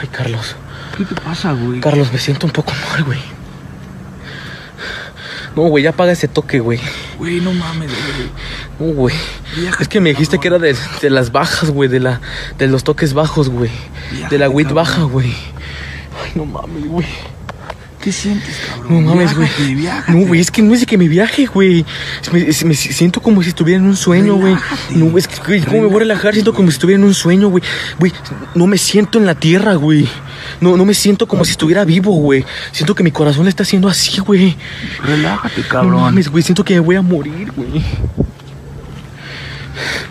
Ay, Carlos. ¿Qué te pasa, güey? Carlos, me siento un poco mal, güey. No, güey, ya apaga ese toque, güey. Güey, no mames, güey. No, güey. Es que me dijiste que era de, de las bajas, güey, de la de los toques bajos, güey. De la cabrón. baja, güey. Ay, no mames, güey. ¿Qué sientes, cabrón? No mames, güey. No, güey, es que no es de que me viaje, güey. Me, siento como si estuviera en un sueño, güey. No, es que, güey, ¿cómo me voy a relajar? Siento como si estuviera en un sueño, güey. Güey, no me siento en la tierra, güey. No, no me siento como si estuviera vivo, güey. Siento que mi corazón le está haciendo así, güey. Relájate, No cabrón. mames, güey, siento que me voy a morir, güey.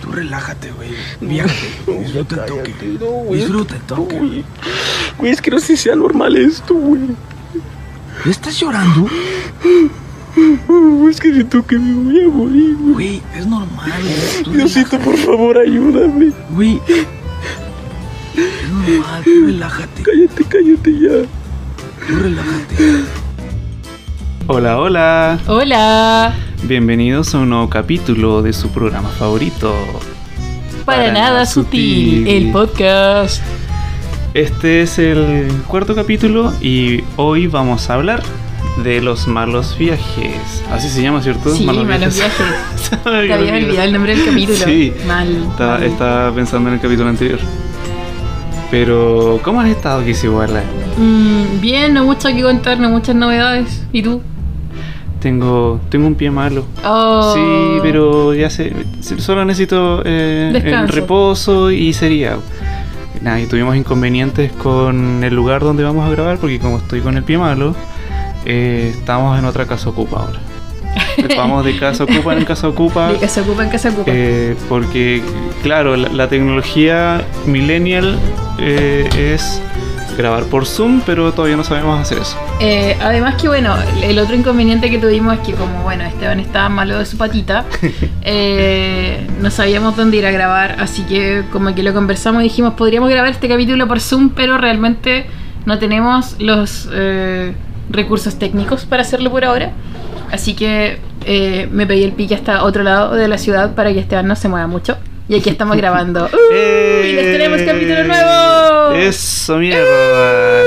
Tú relájate, güey. Viájate. Disfruta el toque. No. Disfruta el toque. No. Güey, es que no sé si sea normal esto, güey. ¿Estás llorando? Es que siento que me voy a morir, güey. Güey, es normal, Diosito, por favor, ayúdame. Güey. Es normal, tú relájate. Cállate, cállate ya. Tú relájate. Hola, hola. Hola. Bienvenidos a un nuevo capítulo de su programa favorito. Para, nada sutil, sutil. el podcast. Este es el cuarto capítulo y hoy vamos a hablar de los malos viajes. Así se llama, ¿cierto? Sí, malos viajes. Te habías olvidado el nombre del capítulo. Sí. Mal. Estaba, mal. estaba pensando en el capítulo anterior. Pero, ¿cómo has estado, Kisiguala? Mm, bien, no mucho que contar, no muchas novedades. ¿Y tú? Tengo, tengo un pie malo. Oh. Sí, pero ya sé, solo necesito eh, el reposo y sería. Nada, y tuvimos inconvenientes con el lugar donde vamos a grabar porque como estoy con el pie malo, eh, estamos en otra casa ocupa ahora. Vamos de casa ocupa en casa ocupa. De se ocupa, en se ocupa. eh, porque, claro, la, la tecnología millennial eh, es grabar por Zoom, pero todavía no sabemos hacer eso. Eh, además que bueno, el- otro inconveniente que tuvimos es que como bueno, Esteban estaba malo de su patita, eh, no sabíamos dónde ir a grabar, así que como que lo conversamos y dijimos podríamos grabar este capítulo por Zoom, pero realmente no tenemos los eh, recursos técnicos para hacerlo por ahora. Así que eh, me pedí el pique hasta otro lado de la ciudad para que Esteban no se mueva mucho. Y aquí estamos grabando. ¡Uy! ¡Les tenemos capítulo nuevo! Eso, mierda.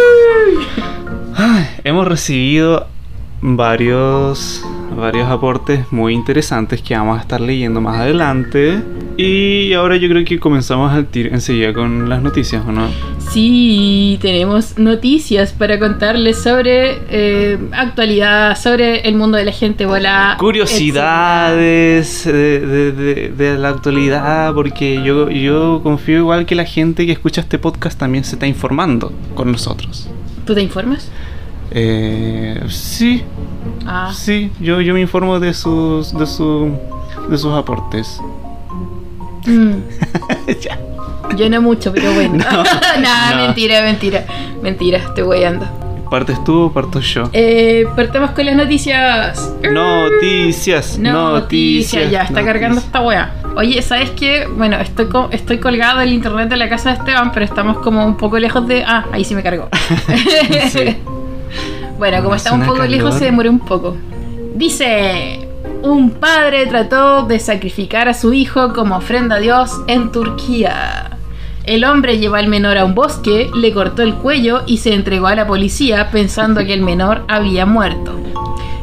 Ay, hemos recibido varios, varios aportes muy interesantes que vamos a estar leyendo más adelante. Y ahora yo creo que comenzamos al tiro enseguida con las noticias, ¿o no? Sí, tenemos noticias para contarles sobre eh, actualidad, sobre el mundo de la gente bola. Curiosidades de, de- de- de la actualidad, porque yo, yo confío igual que la gente que escucha este podcast también se está informando con nosotros. ¿Tú te informas? Eh, sí, Ah, Sí, yo, yo me informo de sus de su, de sus aportes. mm, Ya. yo no mucho, pero bueno. No, no. mentira, mentira. Mentira, estoy weyando. ¿Partes tú o parto yo? Eh, partamos con las noticias. Noticias, Noticias, ya está noticias. cargando esta wea. Oye, ¿sabes qué? Bueno, estoy, co- estoy colgada del internet de la casa de Esteban, pero estamos como un poco lejos de. Ah, ahí sí me cargó. Sí. Bueno, como está un poco calor. lejos, se demoró un poco. Dice: Un padre trató de sacrificar a su hijo como ofrenda a Dios en Turquía. El hombre llevó al menor a un bosque, le cortó el cuello y se entregó a la policía pensando que el menor había muerto.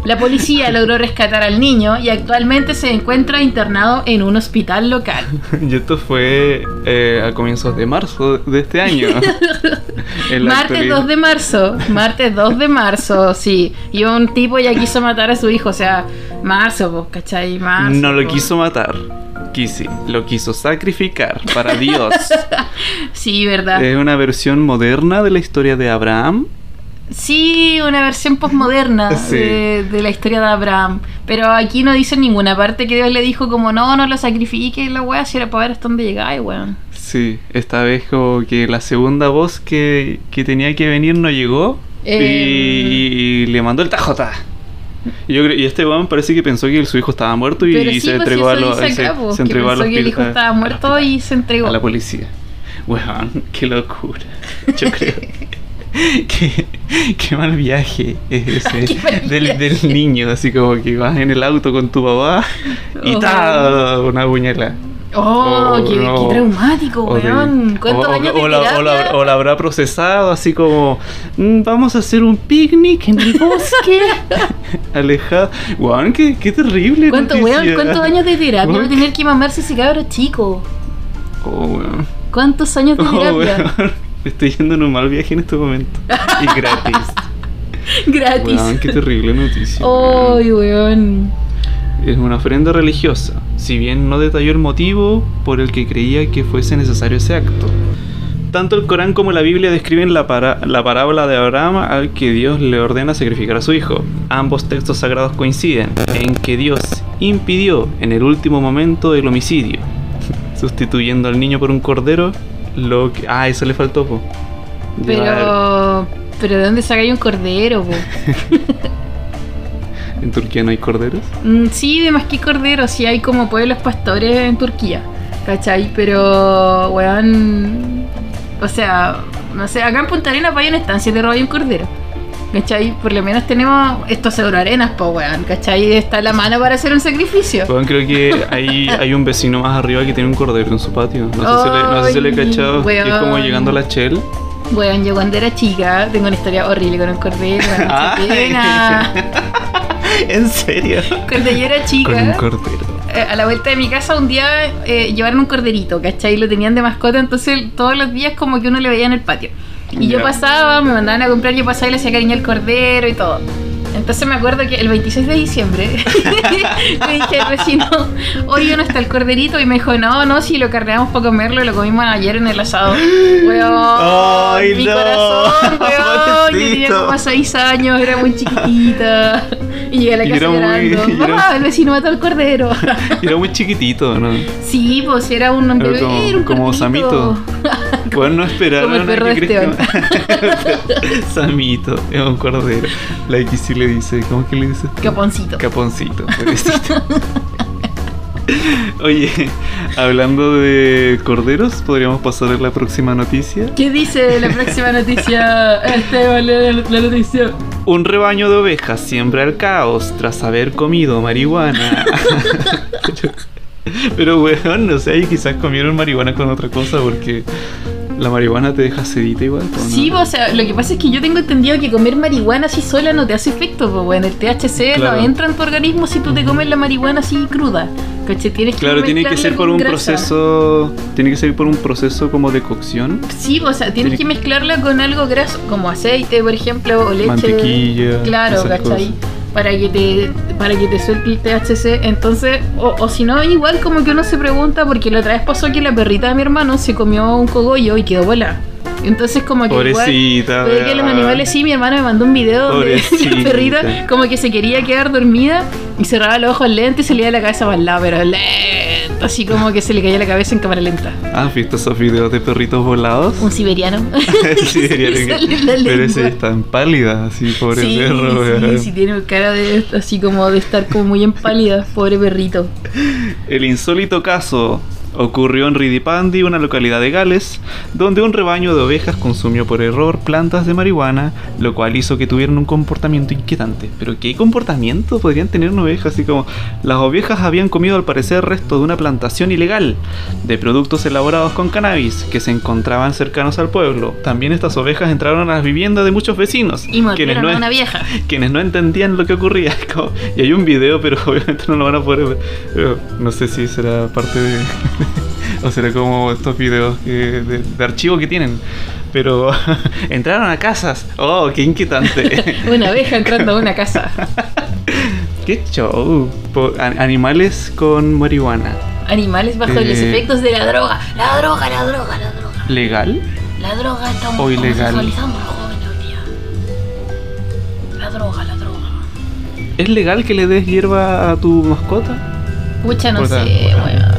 La policía logró rescatar al niño y actualmente se encuentra internado en un hospital local. Y esto fue eh, a comienzos de marzo de este año. Martes actualidad. 2 de marzo, martes 2 de marzo, sí. Y un tipo ya quiso matar a su hijo, o sea, marzo, pues, ¿cachai? Marzo. No lo po. quiso matar. Quisi, lo quiso sacrificar para Dios. Sí, ¿verdad? es una versión moderna de la historia de Abraham. Sí, una versión postmoderna Sí. de, de la historia de Abraham. Pero aquí no dice en ninguna parte que Dios le dijo como no, no lo sacrifique la wea, si era para ver hasta dónde llegáis, weón. Sí, esta vez como que la segunda voz que, que tenía que venir no llegó y, Eh. y le mandó el tajota. Y, yo creo- y este weón parece que pensó que su hijo estaba muerto y, sí, se pues, entregó, a, se, que el hijo estaba muerto y se entregó. a la policía. Weón, qué locura. Yo creo. Qué, qué mal viaje es ese Qué mal del, viaje. del niño, así como que vas en el auto con tu papá y Oh. ta una puñalada. Oh, O qué, qué no. traumático, O de- weón. ¿Cuántos o- años de o la, o la- terapia? o la habrá procesado así como "Mm, vamos a hacer un picnic en el bosque alejado weón qué, qué terrible ¿Cuánto, weón, ¿Cuántos años de terapia va a tener que mamarse ese cabro chico? oh, weón. ¿Cuántos años de Oh, terapia? weón. Estoy yendo en un mal viaje en este momento y gratis Gratis. weón qué terrible noticia Ay, weón. Es una ofrenda religiosa, si bien no detalló el motivo por el que creía que fuese necesario ese acto. Tanto el Corán como la Biblia describen la, para- la parábola de Abraham al que Dios le ordena sacrificar a su hijo. Ambos textos sagrados coinciden en que Dios impidió en el último momento el homicidio, sustituyendo al niño por un cordero. Lo que... Ah, eso le faltó, po. Llevar- Pero. ¿Pero de dónde sacáis un cordero, po? ¿En Turquía no hay corderos? Mm, sí, de más que cordero, sí hay como pueblos pastores en Turquía, ¿cachai? Pero, weón, o sea, no sé, acá en Punta Arenas hay una estancia de robo y un cordero, ¿cachai? Por lo menos tenemos estos euroarenas, pues, weón, ¿cachai? Está la mano para hacer un sacrificio. Bueno, creo que hay, hay un vecino más arriba que tiene un cordero en su patio. No sé si le, no sé si le he cachado. Que es como weón. llegando a la Shell. Weón, yo cuando era chica tengo una historia horrible con un cordero, mucha pena. ¿En serio? Cuando yo era chica... Con un cordero. eh, a la vuelta de mi casa un día eh, llevaron un corderito, ¿cachai? Lo tenían de mascota, entonces todos los días como que uno le veía en el patio. Y yo pasaba, me mandaban a comprar, yo pasaba y le hacía cariño al cordero y todo. Entonces me acuerdo que el 26 de diciembre le dije al vecino, oye, ¿no está el corderito? Y me dijo, no, no, si lo carneamos para comerlo, lo comimos ayer en el asado. Weón, Ay, mi no, corazón, weón, yo tenía como 6 años, era muy chiquitita. Y llegué a la Y casa era muy- llorando. y era- Mamá, el vecino mató al cordero. Y era muy chiquitito, ¿no? Sí, pues era un Era bebé, como- era un como. Samito. Bueno, no esperaron Como el a perro que de. Samito, es un cordero. La X sí le dice, ¿cómo es que le dice? Caponcito. Caponcito, pobrecito. Oye, hablando de corderos, podríamos pasar a la próxima noticia. ¿Qué dice la próxima noticia? Esteban, la, noticia. Un rebaño de ovejas siembra el caos tras haber comido marihuana. pero, weón, no sé, quizás comieron marihuana con otra cosa porque la marihuana te deja sedita igual. ¿o no? Sí, pues, o sea, lo que pasa es que yo tengo entendido que comer marihuana así sola no te hace efecto, pues bueno, el THC Claro. no entra en tu organismo si tú te comes la marihuana así cruda. ¿Cachai? Tienes que Claro, tiene que ser por un grasa. proceso. Tiene que ser por un proceso como de cocción. Sí, o sea, tienes Tiene- que mezclarla con algo graso, como aceite, por ejemplo, o leche. Mantequilla, Claro, ¿cachai? cosas. Para que te para que te suelte el THC. Entonces, o, o si no, igual como que uno se pregunta, porque la otra vez pasó que la perrita de mi hermano se comió un cogollo y quedó bola. Entonces, como que Pobrecita, igual. Puede que los animales sí, mi hermano me mandó un video Pobrecita. la perrita como que se quería quedar dormida y cerraba los ojos lento y le iba la cabeza para el lado, pero lento, así como que se le caía la cabeza en cámara lenta. ¿Has visto esos videos de perritos volados? Un siberiano. que- la Pero ese está en pálida, así, pobre sí, perro, sí, sí, tiene cara de así como de estar como muy empálida, pobre perrito. El insólito caso ocurrió en Ridipandi, una localidad de Gales, donde un rebaño de ovejas consumió por error plantas de marihuana, lo cual hizo que tuvieran un comportamiento inquietante. ¿Pero qué comportamiento podrían tener una oveja? Así como las ovejas habían comido al parecer resto de una plantación ilegal de productos elaborados con cannabis que se encontraban cercanos al pueblo. También estas ovejas entraron a las viviendas de muchos vecinos, Y mordieron no a una vieja. quienes no entendían lo que ocurría. Como- y hay un video, pero obviamente no lo van a poder ver. No sé si será parte de. o será como estos videos que- de, de archivo que tienen. Pero entraron a casas. ¡Oh, qué inquietante! Una abeja entrando a una casa. ¡Qué show! Animales con marihuana. Animales bajo Eh. los efectos de la droga. La droga, la droga, la droga. ¿Legal? La droga está O ilegal. homosexualizando a los jóvenes hoy día. La droga, la droga. ¿Es legal que le des hierba a tu mascota? Pucha, no sé, weón.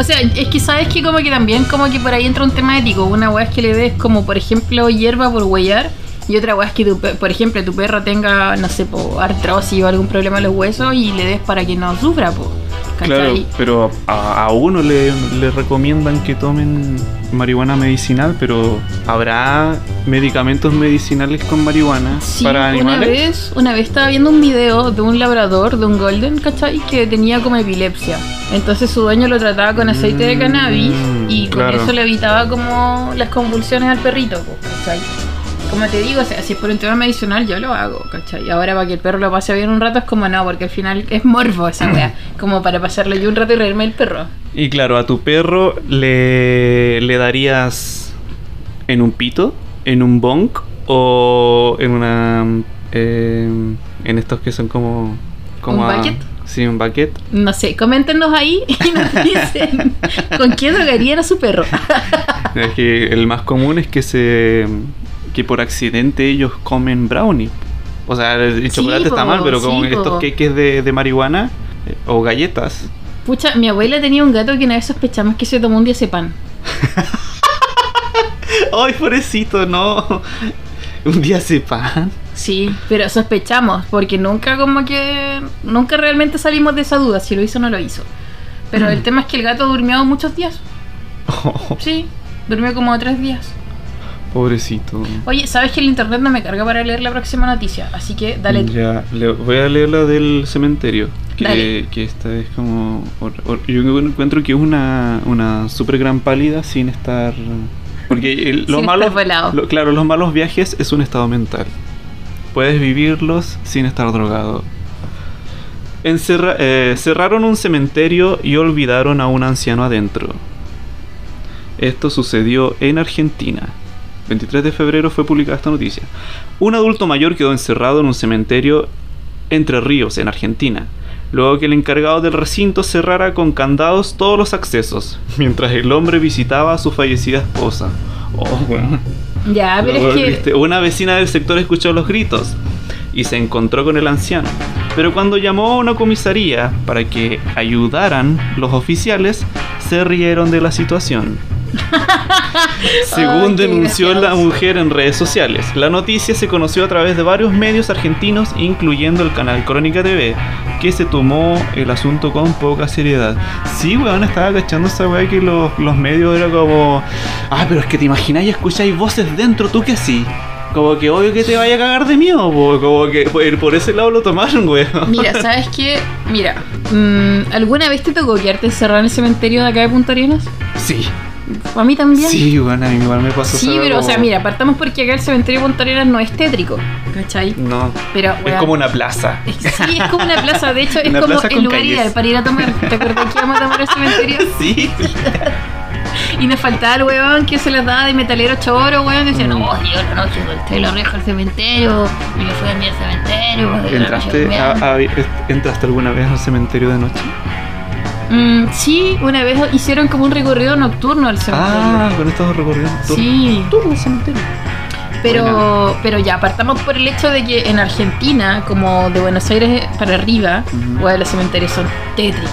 O sea, es que sabes que como que también como que por ahí entra un tema ético. Una weá es que le des como por ejemplo hierba por huellar. Y otra weá es que, tu por ejemplo, tu perro tenga, no sé, po, artrosis o algún problema en los huesos y le des para que no sufra, po. Claro, pero a, uno le recomiendan que tomen marihuana medicinal, pero ¿habrá medicamentos medicinales con marihuana Sí, para una animales? vez, una vez estaba viendo un video de un labrador, de un golden, ¿cachai? Que tenía como epilepsia. Entonces su dueño lo trataba con aceite de Mm, cannabis y con claro. eso le evitaba como las convulsiones al perrito, ¿cachai? Como te digo, o sea, si es por un tema medicinal, yo lo hago, ¿cachai? Ahora para que el perro lo pase bien un rato es como no, porque al final es morbo esa wea. Como para pasarlo yo un rato y reírme el perro. Y claro, a tu perro le, le darías en un pito, en un bonk o en una... eh, en estos que son como... como ¿Un a- bucket? Sí, un bucket. No sé, coméntenos ahí y nos dicen con qué drogarían a su perro. Es que el más común es que se que por accidente ellos comen brownie. O sea, el Sí, chocolate está po, mal, pero sí, po. estos cakes de, de marihuana eh, o galletas. Pucha, mi abuela tenía un gato que una vez sospechamos que se tomó un diazepam. ¡Ay, pobrecito, no! Un día sepan. Sí, pero sospechamos, porque nunca como que... Nunca realmente salimos de esa duda, si lo hizo o no lo hizo. Pero el tema es que el gato durmió muchos días. Sí, durmió como tres días. pobrecito. Oye, ¿sabes que el internet no me carga para leer la próxima noticia? Así que dale. Ya, le- voy a leer la del cementerio. Que, Dale. que esta es como. or- or- yo encuentro que es una, una super gran pálida sin estar. Porque el- los malos. lo- claro, los malos viajes es un estado mental. Puedes vivirlos sin estar drogado. Encerra- eh, cerraron un cementerio y olvidaron a un anciano adentro. Esto sucedió en Argentina. 23 de febrero fue publicada esta noticia. Un adulto mayor quedó encerrado en un cementerio Entre Ríos, en Argentina, luego que el encargado del recinto cerrara con candados todos los accesos, mientras el hombre visitaba a su fallecida esposa. Oh, bueno. Ya, pero Luego, es que... Una vecina del sector escuchó los gritos y se encontró con el anciano. Pero cuando llamó a una comisaría para que ayudaran los oficiales, se rieron de la situación. Según Ay, denunció la mujer en redes sociales, la noticia se conoció a través de varios medios argentinos, incluyendo el canal Crónica TV, que se tomó el asunto con poca seriedad. Sí, weón, estaba cachando esa weá que los, los medios era como. Ah, pero es que te imagináis y escucháis voces dentro, tú que sí. Como que obvio que te vaya a cagar de miedo, po. como que por, por ese lado lo tomaron, weón. Mira, ¿sabes qué? Mira, mm, ¿alguna vez te tocó quedarte encerrado en el cementerio de acá de Punta Arenas? Sí, A mí también. sí, weón, a mí igual me pasó Sí, pero o sea, mira, partamos porque acá el cementerio de no es tétrico, ¿cachai? No, Pero, es como una plaza. es- Sí, es como una plaza, de hecho es Una como el lugar ideal para ir a tomar. ¿Te acuerdas que íbamos a tomar al cementerio? Sí. Y nos faltaba el weón que se las daba de metalero choro, weón, y decía, no, yo la noche solté la reja al cementerio y me fui a mi al cementerio. ¿Entraste, durmiendo". a- a- ¿Entraste alguna vez al cementerio de noche? Mm, sí, una vez hicieron como un recorrido nocturno al cementerio. Ah, con estos recorridos. Sí, Todo el cementerio. pero, pero ya, partamos por el hecho de que en Argentina, como de Buenos Aires para arriba, los cementerios son tétricos,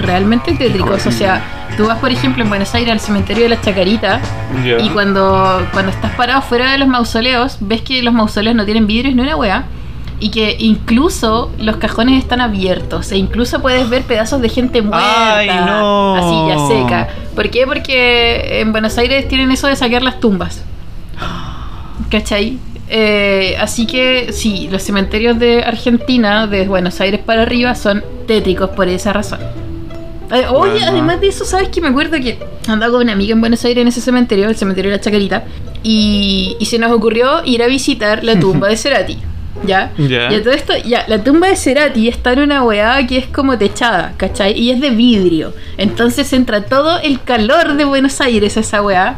realmente tétricos. O sea, tú vas, por ejemplo, en Buenos Aires al cementerio de la Chacarita y cuando, cuando estás parado fuera de los mausoleos, ves que los mausoleos no tienen vidrios ni una wea. Y que incluso los cajones están abiertos. E incluso puedes ver pedazos de gente muerta. ¡Ay, no! Así ya seca. ¿Por qué? Porque en Buenos Aires tienen eso de saquear las tumbas. ¿Cachai? Eh, así que sí, los cementerios de Argentina, de Buenos Aires para arriba, son tétricos por esa razón. Eh, oye, Bueno. además de eso, ¿sabes que Me acuerdo que andaba con una amiga en Buenos Aires en ese cementerio, el cementerio de la Chacarita, y, y se nos ocurrió ir a visitar la tumba de Cerati. ¿Ya? Ya. Y a todo esto, ya, la tumba de Cerati está en una weá que es como techada, ¿cachai? Y es de vidrio. Entonces entra todo el calor de Buenos Aires a esa weá.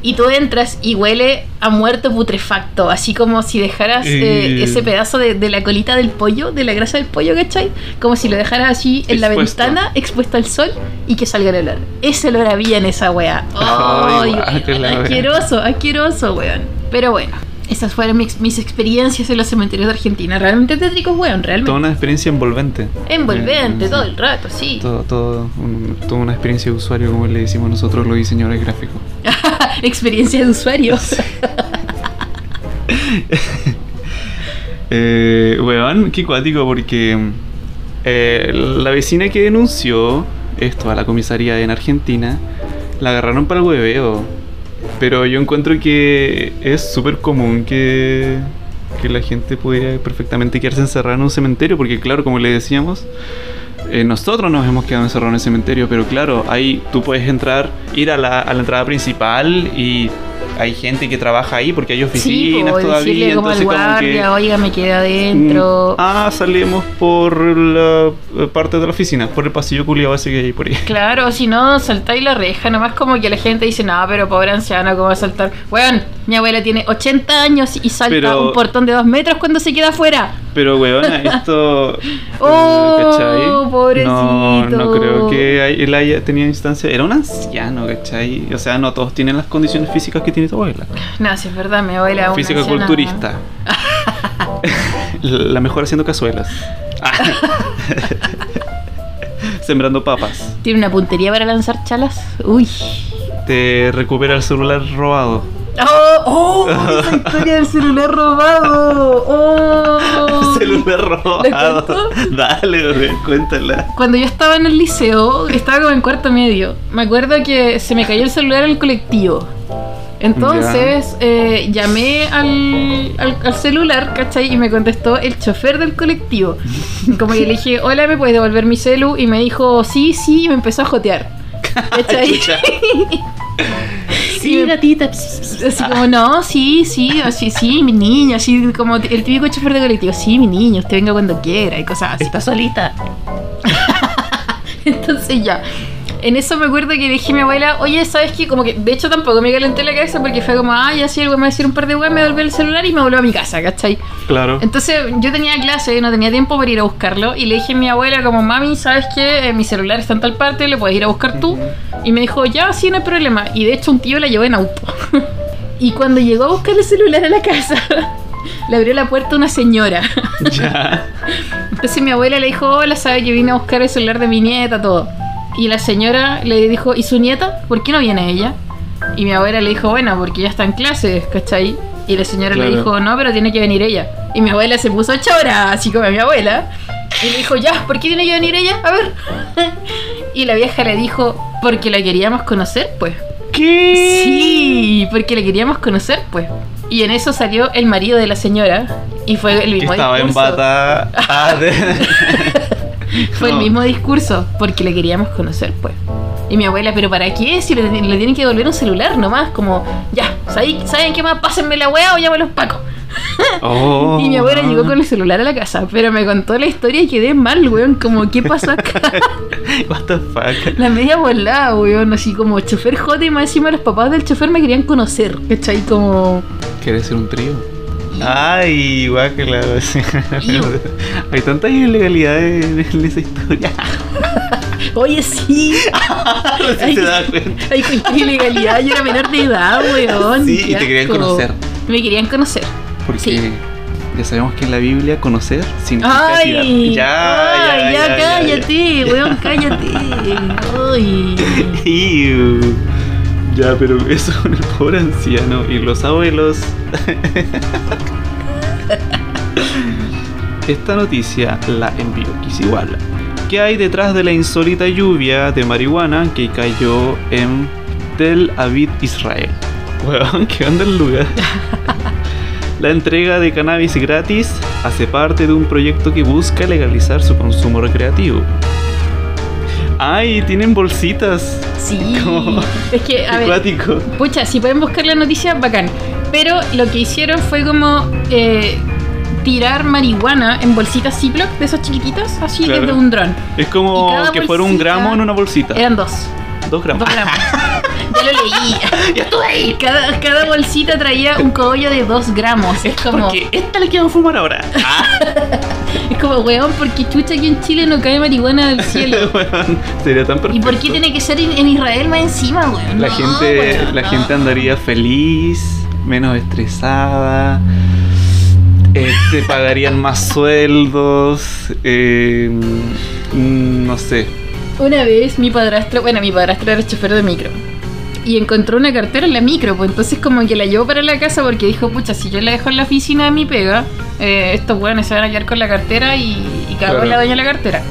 Y tú entras y huele a muerto putrefacto, así como si dejaras eh, Eh. ese pedazo de, de la colita del pollo, de la grasa del pollo, ¿cachai? Como si lo dejaras así en la ventana, expuesto al sol y que salga el olor. Ese olor había en esa weá. Ay, weón. asqueroso, asqueroso, weón! Pero bueno, esas fueron mis, mis experiencias en los cementerios de Argentina. Realmente tétricos, weón, realmente. Toda una experiencia envolvente. Envolvente Eh, todo el rato, sí. Todo, todo, un- toda una experiencia de usuario, como le decimos nosotros los diseñadores gráficos. Experiencia de usuario. Eh, weón, qué cuático porque eh, la vecina que denunció esto a la comisaría en Argentina, la agarraron para el hueveo. Pero yo encuentro que es súper común que, que la gente pudiera perfectamente quedarse encerrada en un cementerio, porque claro, como le decíamos, eh, nosotros nos hemos quedado encerrados en el cementerio, pero claro, ahí tú puedes entrar, ir a la, a la entrada principal y hay gente que trabaja ahí porque hay Sí, oficinas po, todavía. decirle como entonces como guardia, que, oiga, me quedé adentro. mm, ah, salimos por la eh, parte de la oficina, por el pasillo culiado ese que hay por ahí. Claro, si no, saltáis la reja, nomás como que la gente dice, no, pero pobre anciano, ¿cómo va a saltar? Weón, mi abuela tiene 80 años y salta Pero- un portón de dos metros cuando se queda afuera. Pero, weona, esto. eh, Oh, ¿cachai? pobrecito. No, no creo que él haya tenido instancia. Era un anciano, ¿cachai? O sea, no todos tienen las condiciones físicas que tiene tu abuela. No, si es verdad, mi abuela es una Física culturista. La mejor haciendo cazuelas. Ah. Sembrando papas. Tiene una puntería para lanzar chalas. Uy. Te recupera el celular robado. ¡Oh! ¡Oh! Esa historia del celular robado. ¡Oh! celular robado. Dale, güey, cuéntala. Cuando yo estaba en el liceo, estaba como en cuarto medio, me acuerdo que se me cayó el celular en el colectivo. Entonces eh, llamé al, al- al celular, ¿cachai? Y me contestó el chofer del colectivo. Como que le dije, hola, ¿me puedes devolver mi celu? Y me dijo, sí, sí, y me empezó a jotear. ¿Cachai? Sí, gatita. Así como, no, sí, sí, así, sí, mi niño, así como el típico chofer de colectivo, sí, mi niño, usted venga cuando quiera y cosas así. Está solita. Entonces ya. En eso me acuerdo que dije a mi abuela, oye, ¿sabes qué? Como que, de hecho tampoco me calenté la cabeza porque fue como, ah, ya sí, el güey me va a decir un par de weas, me devolvió el celular y me volvió a mi casa, ¿cachai? Claro. Entonces yo tenía clase, no tenía tiempo para ir a buscarlo y le dije a mi abuela como, mami, ¿sabes qué? Eh, mi celular está en tal parte, lo puedes ir a buscar tú. Y me dijo, ya, sí, no hay problema. Y de hecho un tío la llevó en auto. y cuando llegó a buscar el celular a la casa, le abrió la puerta una señora. Ya. Entonces mi abuela le dijo, hola, sabe que vine a buscar el celular de mi nieta, todo. Y la señora le dijo, ¿y su nieta? ¿Por qué no viene ella? Y mi abuela le dijo, bueno, porque ya está en clases, ¿cachai? Y la señora le dijo, no, pero tiene que venir ella. Y mi abuela se puso chora, así como mi abuela. Y le dijo, ya, ¿por qué tiene que venir ella? A ver. y la vieja le dijo, porque la queríamos conocer, pues. ¿Qué? Sí, porque la queríamos conocer, pues. Y en eso salió el marido de la señora. Y fue el Que mismo estaba en discurso. bata. Ah, de- Fue el mismo discurso, porque le queríamos conocer, pues. Y mi abuela, ¿pero para qué? Si le, le tienen que devolver un celular nomás, como, ya, ¿saben, ¿saben qué más? Pásenme la weá o llamo a los pacos. Oh. y mi abuela llegó con el celular a la casa, pero me contó la historia y quedé mal, weón, como, ¿qué pasó acá? What the fuck. la media volada, weón, así como chofer jote y más encima los papás del chofer me querían conocer, ¿cachai? Como, ¿Quieres ser un trío? Ay, guácala. Hay tantas ilegalidades en esa historia. oye, sí, Si se da cuenta. hay cualquier ilegalidad, yo era menor de edad, weón. Sí, y te querían conocer. Me querían conocer. Porque Sí. ya sabemos que en la Biblia conocer significa. Ay, Ya, ay, ya, ya, cállate, weón, cállate. Ay. Ya. Pero eso el pobre anciano y los abuelos. Esta noticia la envió Kisiguala. ¿Qué hay detrás de la insólita lluvia de marihuana que cayó en Tel Aviv, Israel? Weón, ¿qué onda el lugar? La entrega de cannabis gratis hace parte de un proyecto que busca legalizar su consumo recreativo. ¡Ay! Tienen bolsitas. Sí. ¿Cómo? Es que, a ver, Acuático. pucha, si pueden buscar la noticia, bacán. Pero lo que hicieron fue como eh, tirar marihuana en bolsitas Ziploc de esas chiquititas, así Claro. desde un dron. Es como que fuera un gramo en una bolsita. Eran dos. Dos gramos. Dos gramos. ya lo leí. ya estuve ahí. Cada, cada bolsita traía un cogollo de dos gramos. Es como, Porque esta la quiero fumar ahora. Ah, es como, weón, porque chucha aquí en Chile no cae marihuana del cielo. weón, sería tan perfecto. ¿Y por qué tiene que ser en, Israel más encima, weón? La No, gente, weón, la no. gente andaría feliz, menos estresada. eh, te pagarían más sueldos. eh, mm, no sé. Una vez mi padrastro, bueno, mi padrastro era chofer de micro. Y encontró una cartera en la micro, pues entonces como que la llevó para la casa porque dijo, pucha, si yo la dejo en la oficina de mi pega, eh, estos weones se van a quedar con la cartera y, y Claro. la dueña de la cartera.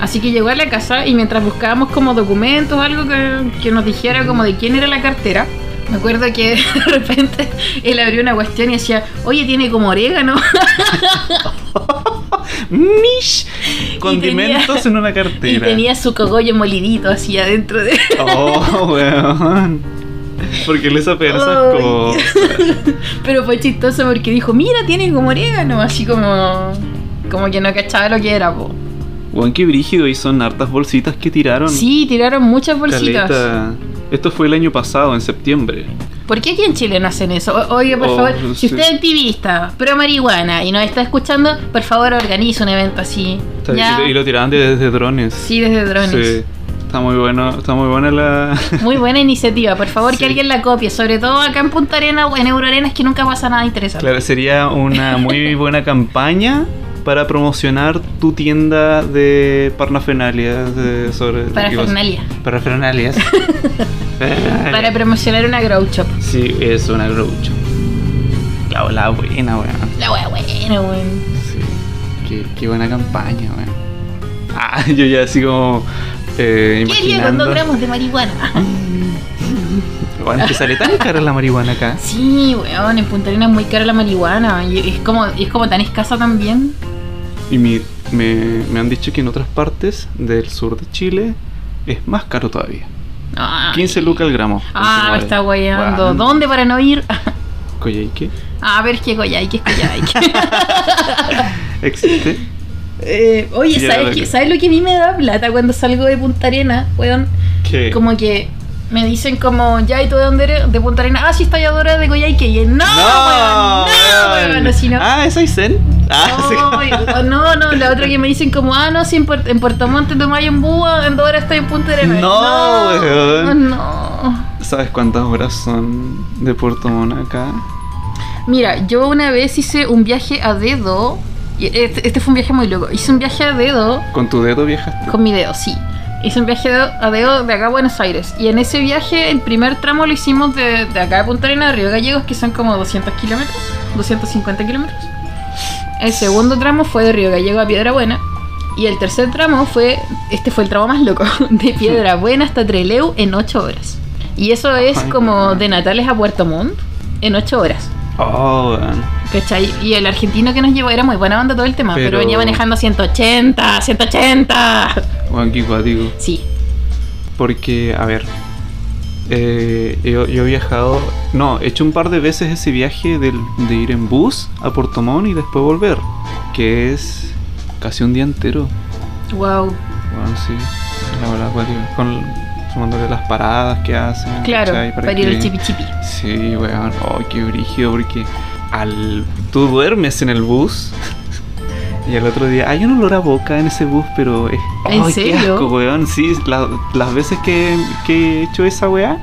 Así que llegó a la casa y mientras buscábamos como documentos, algo que, que nos dijera como de quién era la cartera, me acuerdo que de repente él abrió una cuestión y decía, oye, tiene como orégano. Mish. Condimentos en una y cartera. tenía su cogollo molidito así adentro de... Oh, weón. Porque le esas Ay. cosas. Pero fue chistoso porque dijo, mira, tiene como orégano, así como... Como que no cachaba lo que era, po. Weón, qué brígido. Y son hartas bolsitas que tiraron. Sí, tiraron muchas bolsitas. Caleta. Esto fue el año pasado, en septiembre. ¿Por qué aquí en Chile no hacen eso? O- Oiga, por Oh, favor, sí. si usted es activista, pro marihuana y nos está escuchando, por favor organice un evento así. Ya. Y, lo- tiraban de- desde drones. Sí, desde drones. Sí. Está muy bueno, está muy buena la. Muy buena iniciativa, por favor Sí. que alguien la copie, sobre todo acá en Punta Arena o en Euroarenas que nunca pasa nada interesante. Claro, sería una muy buena campaña para promocionar tu tienda de parnafernalias de sobre Parafernalia. Parafernalias. Para promocionar una grow shop. Sí, es una groucho. La, la buena, weón. La buena, weón. Sí. Qué, qué buena campaña, weón. Ah, yo ya así como eh, ¿Qué haría imaginando. gramos de marihuana? Bueno, es que sale tan cara la marihuana acá. Sí, weón, en Punta Arenas es muy cara la marihuana y es como, y es como tan escasa también. Y mi- me, me han dicho que en otras partes del sur de Chile es más caro todavía. Ay. 15 lucas al gramo. Ah, Conchetumare. está. Weón. ¿Dónde para no ir? Coyhaique. A ver qué Coyhaique, es Coyhaique. Existe. eh, oye, ¿sabes, que- ¿sabes lo que a mí me da plata cuando salgo de Punta Arena? Weón, ¿Qué? como que me dicen como, ya, ¿y tú de dónde eres? De Punta Arena. Ah, sí, estoy adora de Coyhaique. Y yo, no, weón, no, weón, así no. Ah, ¿es Aysén? Ah, sí. No, no, la otra que me dicen como, ah, no, si en, Puerto, en Puerto Montt tomáis en búa, en dos horas estoy en Punta Arenas. No, weón. No. ¿Sabes cuántas horas son de Puerto Montt acá? Mira, yo una vez hice un viaje a dedo. y Este, este fue un viaje muy loco. Hice un viaje a dedo ¿Con tu dedo viajaste? con mi dedo, sí. Hice un viaje a dedo- a de acá a Buenos Aires. Y en ese viaje, el primer tramo lo hicimos de, de acá de Punta Arenas a Río Gallegos, que son como 200 kilómetros, 250 kilómetros. El segundo tramo fue de Río Gallego a Piedra Buena. Y el tercer tramo fue, este fue el tramo más loco, de Piedra Buena hasta Treleu en 8 horas. Y eso es como de Natales a Puerto Montt en 8 horas. Oh. ¿Cachai? Y el argentino que nos llevó era muy buena onda todo el tema, pero, Pero- venía manejando a 180, 180. Weón, qué cuático. Sí. Porque, a ver, eh, yo, yo he viajado, no, he hecho un par de veces ese viaje del- de ir en bus a Puerto Montt y después volver, que es casi un día entero. Wow. Bueno, sí, la verdad, cuático. con sumándole las paradas que hacen. Claro, ¿cachai? para, ir al chipi chipi. Sí, weón, oh, qué brígido, porque al tú duermes en el bus y al otro día hay un olor a boca en ese bus, pero es. ¿En qué serio? asco, weón. Sí, la- las veces que, que he hecho esa weá.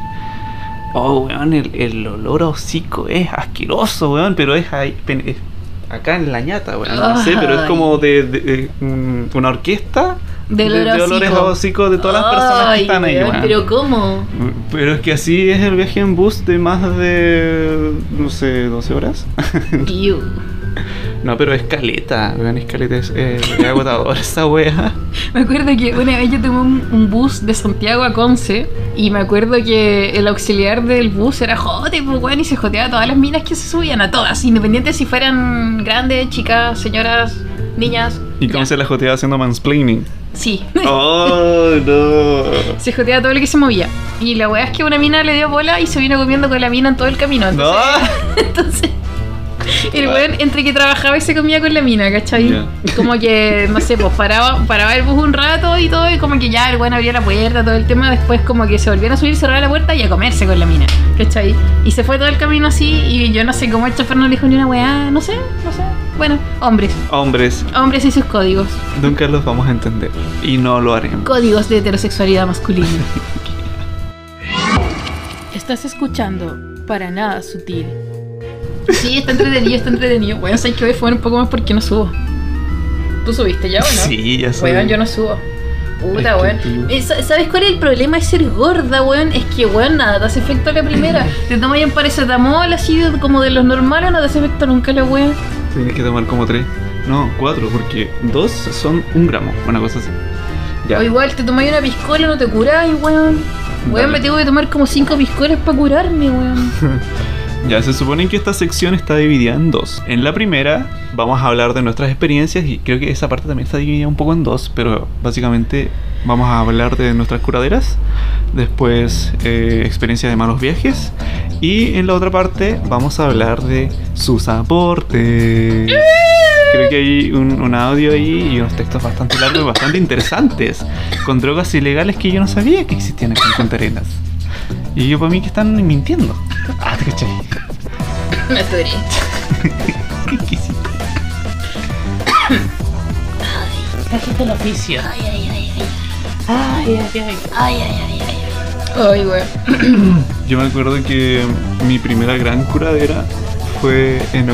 Oh, weón, el, el olor a hocico es asqueroso, weón, pero es, ahí, es acá en la ñata, weón. No sé, pero es como de, de- de, mm, una orquesta De olores a hocico. de todas las personas que están ahí, weón. Pero ¿cómo? Pero es que así es el viaje en bus de más de, no sé, 12 horas. No, pero es caleta, vean, es caleta, es, eh, es agotador esa wea. Me acuerdo que una vez yo tomé un, un bus de Santiago a Conce y me acuerdo que el auxiliar del bus era jote, pues weón, y se joteaba a todas las minas que se subían, a todas, independientes si fueran grandes, chicas, señoras, niñas. Y cómo ya. se la joteaba haciendo mansplaining. Sí. Oh, no. Se joteaba todo lo que se movía. Y la weá es que una mina le dio bola y se vino comiendo con la mina en todo el camino. Entonces, entonces el weón entre que trabajaba y se comía con la mina, ¿cachai? Ya. Como que, no sé, pues paraba, paraba el bus un rato y todo, y como que ya el weón abría la puerta, todo el tema, después como que se volvieron a subir, cerrar la puerta y a comerse con la mina, ¿cachai? Y se fue todo el camino así y yo no sé cómo el chofer no le dijo ni una weá, no sé, no sé. Bueno, hombres, Hombres, hombres y sus códigos. nunca los vamos a entender. Y no lo haremos. Códigos de heterosexualidad masculina. Estás escuchando Para Nada Sutil. Sí, está entretenido, está entretenido. Bueno, sé que voy a fumar un poco más porque no subo. ¿Tú subiste ya o no? Sí, ya sé. Weón, yo no subo. Puta, weón. Eh, sa- ¿Sabes cuál es el problema de ser gorda, weón? Es que, weón, nada, te hace efecto la primera. Te tomas un paracetamol así como de los normales, no te hace efecto nunca la weón. Tienes que tomar como tres. No, cuatro, porque dos son un gramo, una cosa así. Ya. O igual te tomas una piscola, no te curáis, weón. Weón, Dale. me tengo que tomar como cinco piscolas para curarme, weón. Ya, se supone que esta sección está dividida en dos. En la primera vamos a hablar de nuestras experiencias y creo que esa parte también está dividida un poco en dos, pero básicamente vamos a hablar de nuestras curaderas, después eh, experiencias de malos viajes y en la otra parte vamos a hablar de sus aportes. Creo que hay un, audio ahí y unos textos bastante largos y bastante interesantes, con drogas ilegales que yo no sabía que existían aquí en Punta Arenas. Y yo para mí que están mintiendo. Ah, te cachai. Me atoré. ¿Qué quisiste? Ay, weón. Yo me acuerdo que mi primera gran curadera fue en.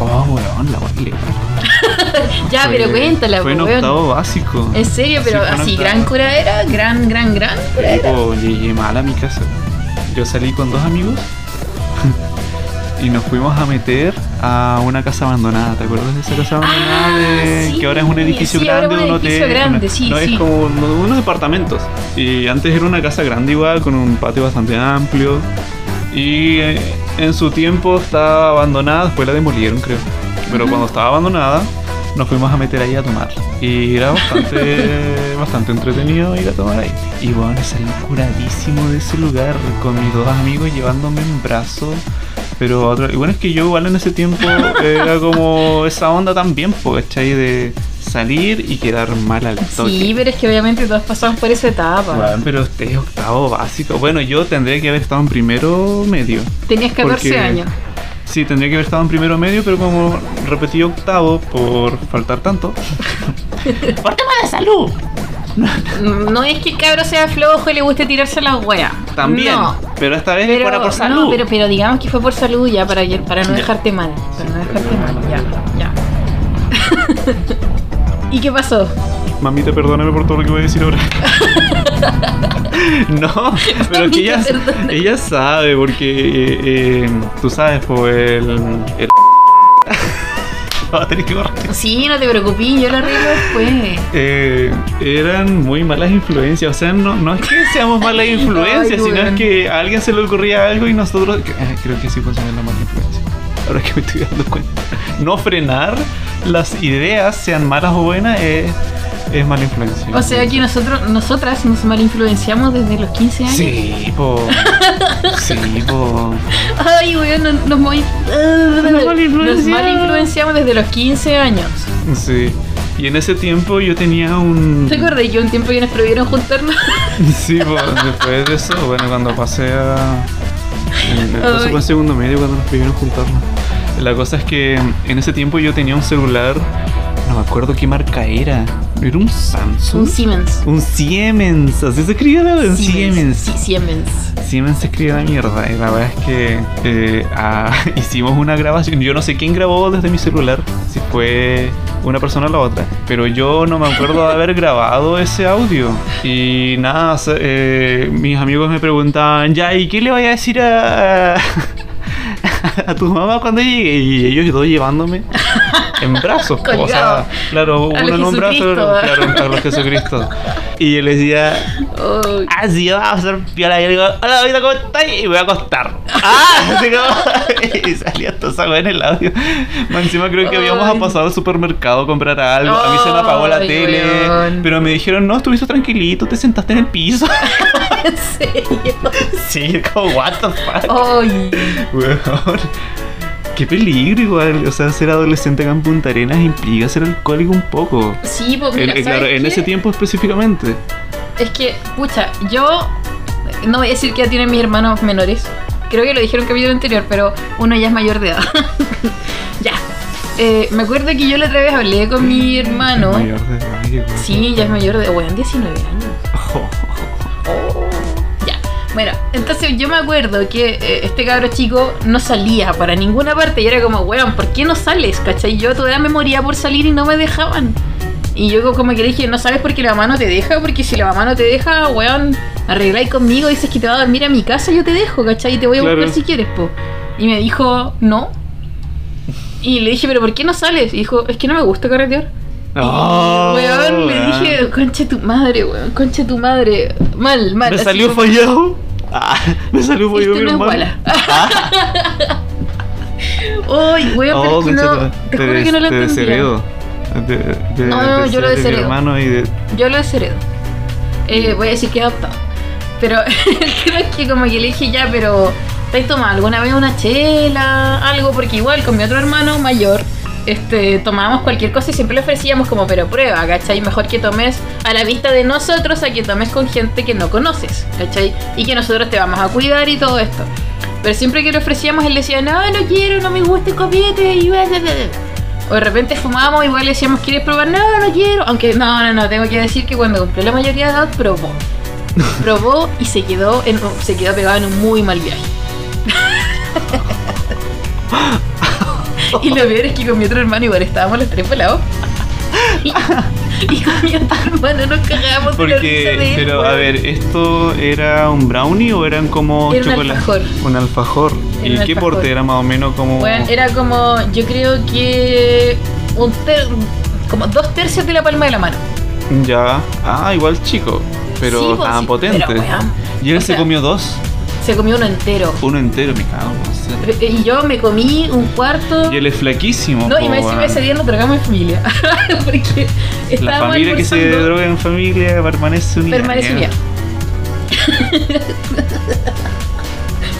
Oh, weón, la voy a leer. Ya, Fue- pero cuéntala, Fue en weón. octavo básico. En serio, pero Sí, así, gran curadera, gran, gran, gran curadera. Tipo, llegué mal a mi casa. Yo salí con dos amigos y nos fuimos a meter a una casa abandonada. ¿Te acuerdas de esa casa abandonada? Ah, de- sí, que ahora es un edificio sí, ahora grande, es un un hotel. edificio grande, una- sí, no, es como uno- unos departamentos. Y antes era una casa grande igual, con un patio bastante amplio. Y eh, en su tiempo estaba abandonada, después la demolieron, creo. Pero cuando estaba abandonada, nos fuimos a meter ahí a tomar. Y era bastante, bastante entretenido ir a tomar ahí. Y bueno, salí curadísimo de ese lugar con mis dos amigos llevándome en brazo. Pero otra- y bueno, es que yo igual en ese tiempo era como esa onda también, ¿cachai? De salir y quedar mal al toque. Sí, pero es que obviamente todos pasamos por esa etapa. Bueno, pero este es octavo básico. Bueno, yo tendría que haber estado en primero medio. Tenías 14 porque- años. Sí, tendría que haber estado en primero medio, pero como repetí octavo por faltar tanto. por tema de salud. No es que el cabro sea flojo y le guste tirarse la wea. También. No. Pero esta vez Pero, fuera por salud. no, pero, pero digamos que fue por salud ya, para, para no dejarte mal. Para no dejarte mal, ya, ya. ¿Y qué pasó? Mamita, perdóname por todo lo que voy a decir ahora. no, pero que ella, Mamita, perdóname. ella sabe, porque eh, eh, tú sabes, pues el. el Va a tener que corregir. Sí, no te preocupes, yo lo arreglo después. Eh, eran muy malas influencias. O sea, no, no es que seamos malas influencias, Ay, sino es que a alguien se le ocurría algo y nosotros. eh, creo que sí fue la mala influencia. Ahora que me estoy dando cuenta. No frenar las ideas, sean malas o buenas, es, es mala influencia. O sea que nosotros, nosotras nos mal influenciamos desde los 15 años. Sí, po. Sí, po. Ay, weón, nos, nos, mal- Nos nos desde los 15 años. Sí. Y en ese tiempo yo tenía un. ¿Te acuerdas que un tiempo que nos prohibieron juntarnos? Sí, pues después de eso, bueno, cuando pasé a. Eso fue en segundo medio cuando nos pidieron juntarnos. La cosa es que en ese tiempo yo tenía un celular, no me acuerdo qué marca era. Era un Samsung. Un Siemens. Un Siemens, así se escribía la un Siemens. Sí, Siemens. Siemens se escribe la mierda. Y la verdad es que eh, ah, hicimos una grabación. Yo no sé quién grabó desde mi celular, si fue una persona o la otra. Pero yo no me acuerdo de haber grabado ese audio. Y nada, eh, mis amigos me preguntaban, ya, ¿y qué le voy a decir a, a tu mamá cuando llegue? Y ellos todos llevándome en brazos. o sea, claro, uno en un brazo, claro, los Jesucristo. Y yo les decía, Ah, sí, vamos a hacer piola. Y yo digo, hola, ahorita ¿cómo estás? Y voy a acostar. ¡Ah! Así como... y salía toda esa en el audio. Más encima creo que habíamos pasado al supermercado a comprar algo. A mí se me apagó la tele. Pero me dijeron, no, estuviste tranquilito, te sentaste en el piso. ¿En serio? sí, como, what the fuck. Weón. Qué peligro igual. O sea, ser adolescente acá en Punta Arenas implica ser alcohólico un poco. Sí, pues En- mira, eh, claro, ¿sabes en ese tiempo específicamente. Es que, pucha, yo no voy a decir que ya tienen mis hermanos menores. Creo que lo dijeron en capítulo anterior, pero uno ya es mayor de edad. ya. Eh, me acuerdo que yo la otra vez hablé con mi hermano. Mayor de edad. Sí, ya es mayor de. Bueno, 19 años. Oh, ya. Bueno, entonces yo me acuerdo que eh, este cabro chico no salía para ninguna parte y era como, weón, ¿por qué no sales? ¿Cachai? Yo todavía me moría por salir y no me dejaban. Y yo como que le dije, no sabes por qué la mamá no te deja, porque si la mamá no te deja, weón, arregláis conmigo, dices que te vas a dormir a mi casa, yo te dejo, ¿cachai? Y te voy a Claro. buscar si quieres, po. Y me dijo, no. Y le dije, pero ¿por qué no sales? Y dijo, es que no me gusta carretear. Oh, weón, le dije, concha tu madre, weón, concha tu madre. Mal, mal. Me salió como- fallado. Ah, me salió fallado Este mi no es. Wala. Uy, weón, pero Oh, es que no, te juro que no lo te entendía. desheredo. De, de, No, no, yo lo desheredo. de. Yo lo desheredo. Eh, voy a decir que he adoptado. Pero es que como que le dije ya, pero ¿te has tomado alguna vez una chela? Algo, porque igual con mi otro hermano mayor, este, tomábamos cualquier cosa y siempre le ofrecíamos como, pero prueba, ¿cachai? Mejor que tomes a la vista de nosotros a que tomes con gente que no conoces, ¿cachai? Y que nosotros te vamos a cuidar y todo esto. Pero siempre que le ofrecíamos, él decía, no, no quiero, no me gusta el copete y bla, bla, bla". O de repente fumábamos, igual le decíamos, ¿quieres probar? No, no quiero. Aunque no, no, no, tengo que decir que cuando cumplió la mayoría de edad, probó. Probó y se quedó, en, se quedó pegado en un muy mal viaje. y lo peor es que con mi otro hermano igual estábamos los tres volados. Y, y con mi otro hermano nos cagábamos de la Porque, de él, pero a ver, ¿esto era un brownie o eran como Era un chocolate? alfajor. Un alfajor. Era ¿Y un qué alfajor. porte era más o menos como.? Bueno, era como, yo creo que un ter- como dos tercios de la palma de la mano. Ya. Ah, igual chico. Pero Sí, estaban sí, potentes. pero, weón, y él se sea- comió dos. Se comió uno entero. Uno entero, me cago. no sé. Y yo me comí un cuarto. Y él es flaquísimo. No, y me encima ese día nos drogamos en familia. Porque La familia que se droga en familia permanece unida. permanece unida.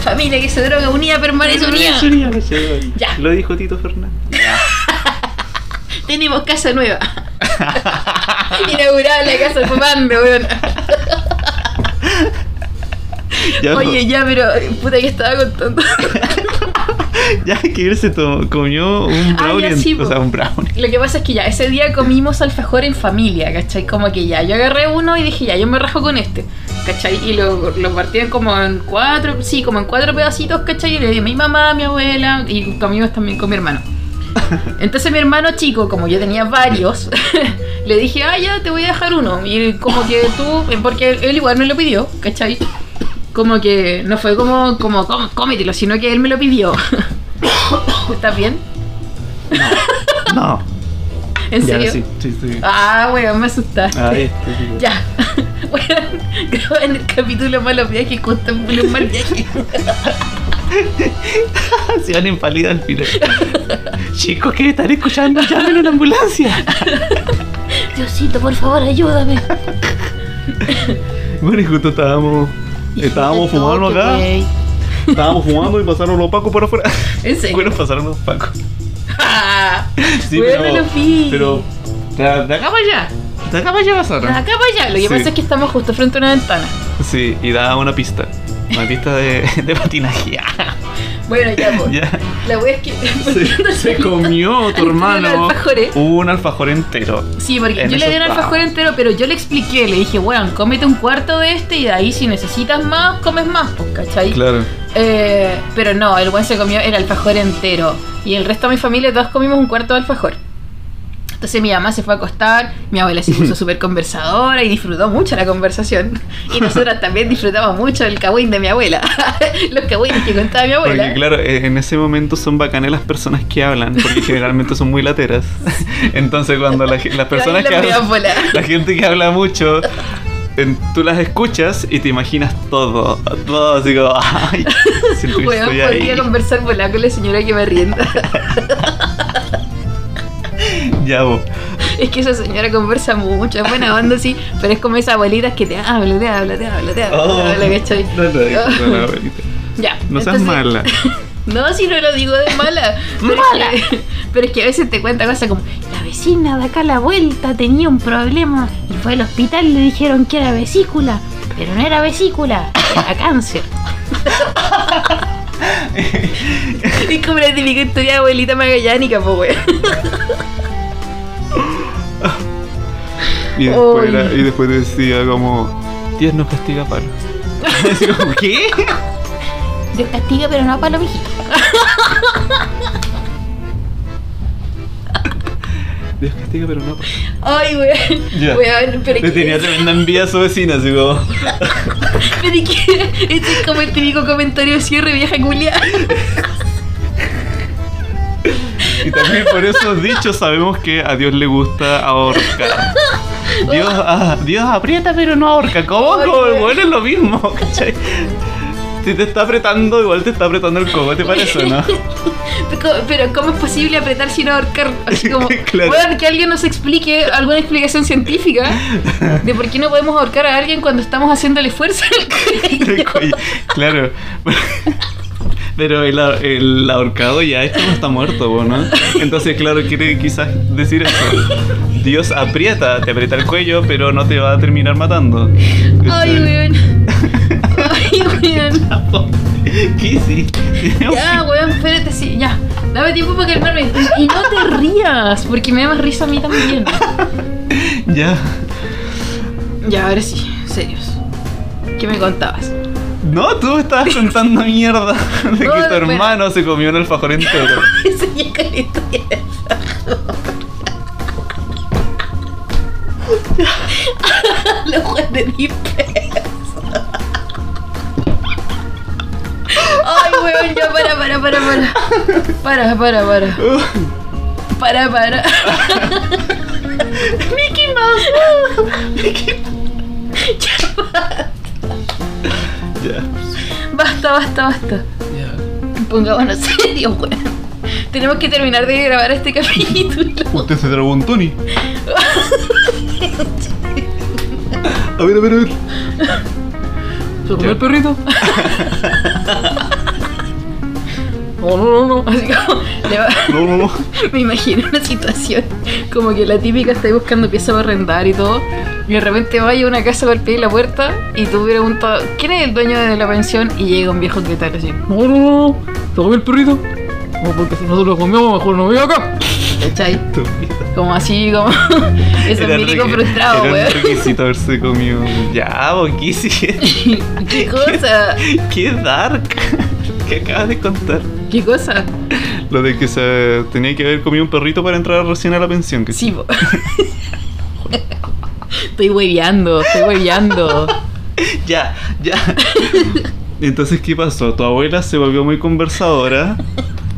familia que se droga unida permanece unida. Unida, se droga. Ya. Lo dijo Tito Fernández. Tenemos casa nueva. Inaugurada la casa fumando, weón. Ya, Oye, ya, pero puta que estaba contando. ya que él se comió un Ah, brownie. ya, sí, o sea, un brownie. Lo que pasa es que ya, ese día comimos alfajor en familia, ¿cachai? Como que ya, yo agarré uno y dije, ya, yo me rajo con este, ¿cachai? Y lo, lo partían como en cuatro, sí, como en cuatro pedacitos, ¿cachai? Y le di a mi mamá, a mi abuela y comimos también con mi hermano. Entonces mi hermano chico, como yo tenía varios, le dije, ah, ya, te voy a dejar uno. Y como que tú, porque él igual me lo pidió, ¿cachai? Como que no fue como, como, "Com- cómetelo, sino que él me lo pidió. ¿Estás bien? No. ¿En Ya, serio? sí, sí, sí. Ah, weón, me asustaste. Ahí, sí, sí. Ya. Weón, graban el capítulo malos viajes, contándole un mal viaje. Se van en pálida al final. Chicos, ¿qué están escuchando? Llamen a la ambulancia. Diosito, por favor, ayúdame. Bueno, y justo estábamos. Estábamos fumando acá. Estábamos fumando y pasaron los pacos por afuera. ¿En serio? Bueno, pasaron los pacos. Sí, Weón, pero. no lo vi. Pero. De, de acá para allá. De acá para allá pasaron. Acá para allá. Lo que Sí. pasa es que estamos justo frente a una ventana. Sí, y daba una pista. Una pista de, de patinaje. Bueno, ya, ya. La wea es que. Se, se comió tu hermano un alfajor entero. Sí, porque En yo le di un alfajor pavos. entero, pero yo le expliqué, le dije, weón, cómete un cuarto de este y de ahí si necesitas más, comes más, pues, ¿cachai? Claro. Eh, pero no, el buen se comió el alfajor entero. Y el resto de mi familia todos comimos un cuarto de alfajor. Entonces mi mamá se fue a acostar, mi abuela se puso súper conversadora y disfrutó mucho la conversación. Y nosotras también disfrutamos mucho el cagüín de mi abuela. Los cagüines que contaba mi abuela. Porque claro, eh, en ese momento son bacanas las personas que hablan, porque generalmente son muy lateras. Entonces cuando la, las personas ahí que la hablan, la gente que habla mucho, en- tú las escuchas y te imaginas todo, todo así como, ay, siento que Weón, estoy ahí. conversar con la señora que me rienda. Ya vos. Es que esa señora conversa mucho, es buena onda, sí, pero es como esas abuelitas que te habla, te habla, te habla, te habla, Oh. te habla, ¿cachai? No no, no, abuelita. Ya. No seas entonces- mala. No, si no lo digo de mala. Pero Mala. Es que, pero es que a veces te cuenta cosas como: La vecina de acá a la vuelta tenía un problema y fue al hospital y le dijeron que era vesícula. Pero no era vesícula, era cáncer. es como la típica historia de abuelita magallánica, pues, weón. Y después, era- y después decía como, Dios nos castiga palo. Así como, ¿qué? Dios castiga, pero no a palo mijito. Dios castiga pero no. Ay, weón. Ya. Weón, pero Le que- tenía tremenda envidia a su vecina, así como. Pero es que este es como el típico comentario de cierre vieja culia. Y también por esos dichos sabemos que a Dios le gusta ahorcar. Dios, ah, Dios aprieta pero no ahorca. ¿Cómo? Como bueno, es lo mismo, ¿cachai? Si te está apretando, igual te está apretando el coco, ¿te parece, no? Pero ¿cómo es posible apretar sin ahorcar? Así como, Claro. weón, que alguien nos explique alguna explicación científica de por qué no podemos ahorcar a alguien cuando estamos haciendo el esfuerzo. El cuello. Claro. Pero el, el ahorcado ya esto no está muerto, ¿no? Entonces, claro, quiere quizás decir eso. Dios aprieta, te aprieta el cuello, pero no te va a terminar matando. Ay, weón. Ay, weón. ¿Qué hiciste? Ya, weón, espérate, sí, ya. Dame tiempo para calmarme. Y, y no te rías, porque me da más risa a mí también. Ya. Ya, ahora sí, serios. ¿Qué me contabas? No, tú estabas contando mierda de No, que tu hermano se comió un alfajor entero. Esa ya caleta Los juegos de 10 pesos. Ay, weón, ya para, para, para, para. Para, para, para. Para, para. Basta, basta. Ya. Pongámonos serios, weón. Tenemos que terminar de grabar este capítulo. Usted se tragó un Tony. A ver, a ver, a ver. ¿Se comió el perrito? No, no, no, no. Así como, le va- No, no, no. me imagino una situación como que la típica está ahí buscando pieza para arrendar y todo. Y de repente vaya a una casa para pedir la puerta y tú preguntas, ¿quién es el dueño de la pensión? Y llega un viejo que tal así, no, no, no, ¿se comió el perrito? No, porque si nosotros lo comemos, mejor no vivo acá. ¿Cachai? Como así, como. Ese Era milico frustrado, un weón. requisito haberse comido. Ya, ¿qué? ¿Qué cosa? Qué dark. ¿Qué acabas de contar? ¿Qué cosa? Lo de que se tenía que haber comido un perrito para entrar recién a la pensión. Que Sí. Estoy hueveando, estoy hueveando. Ya, ya. Entonces, ¿qué pasó? Tu abuela se volvió muy conversadora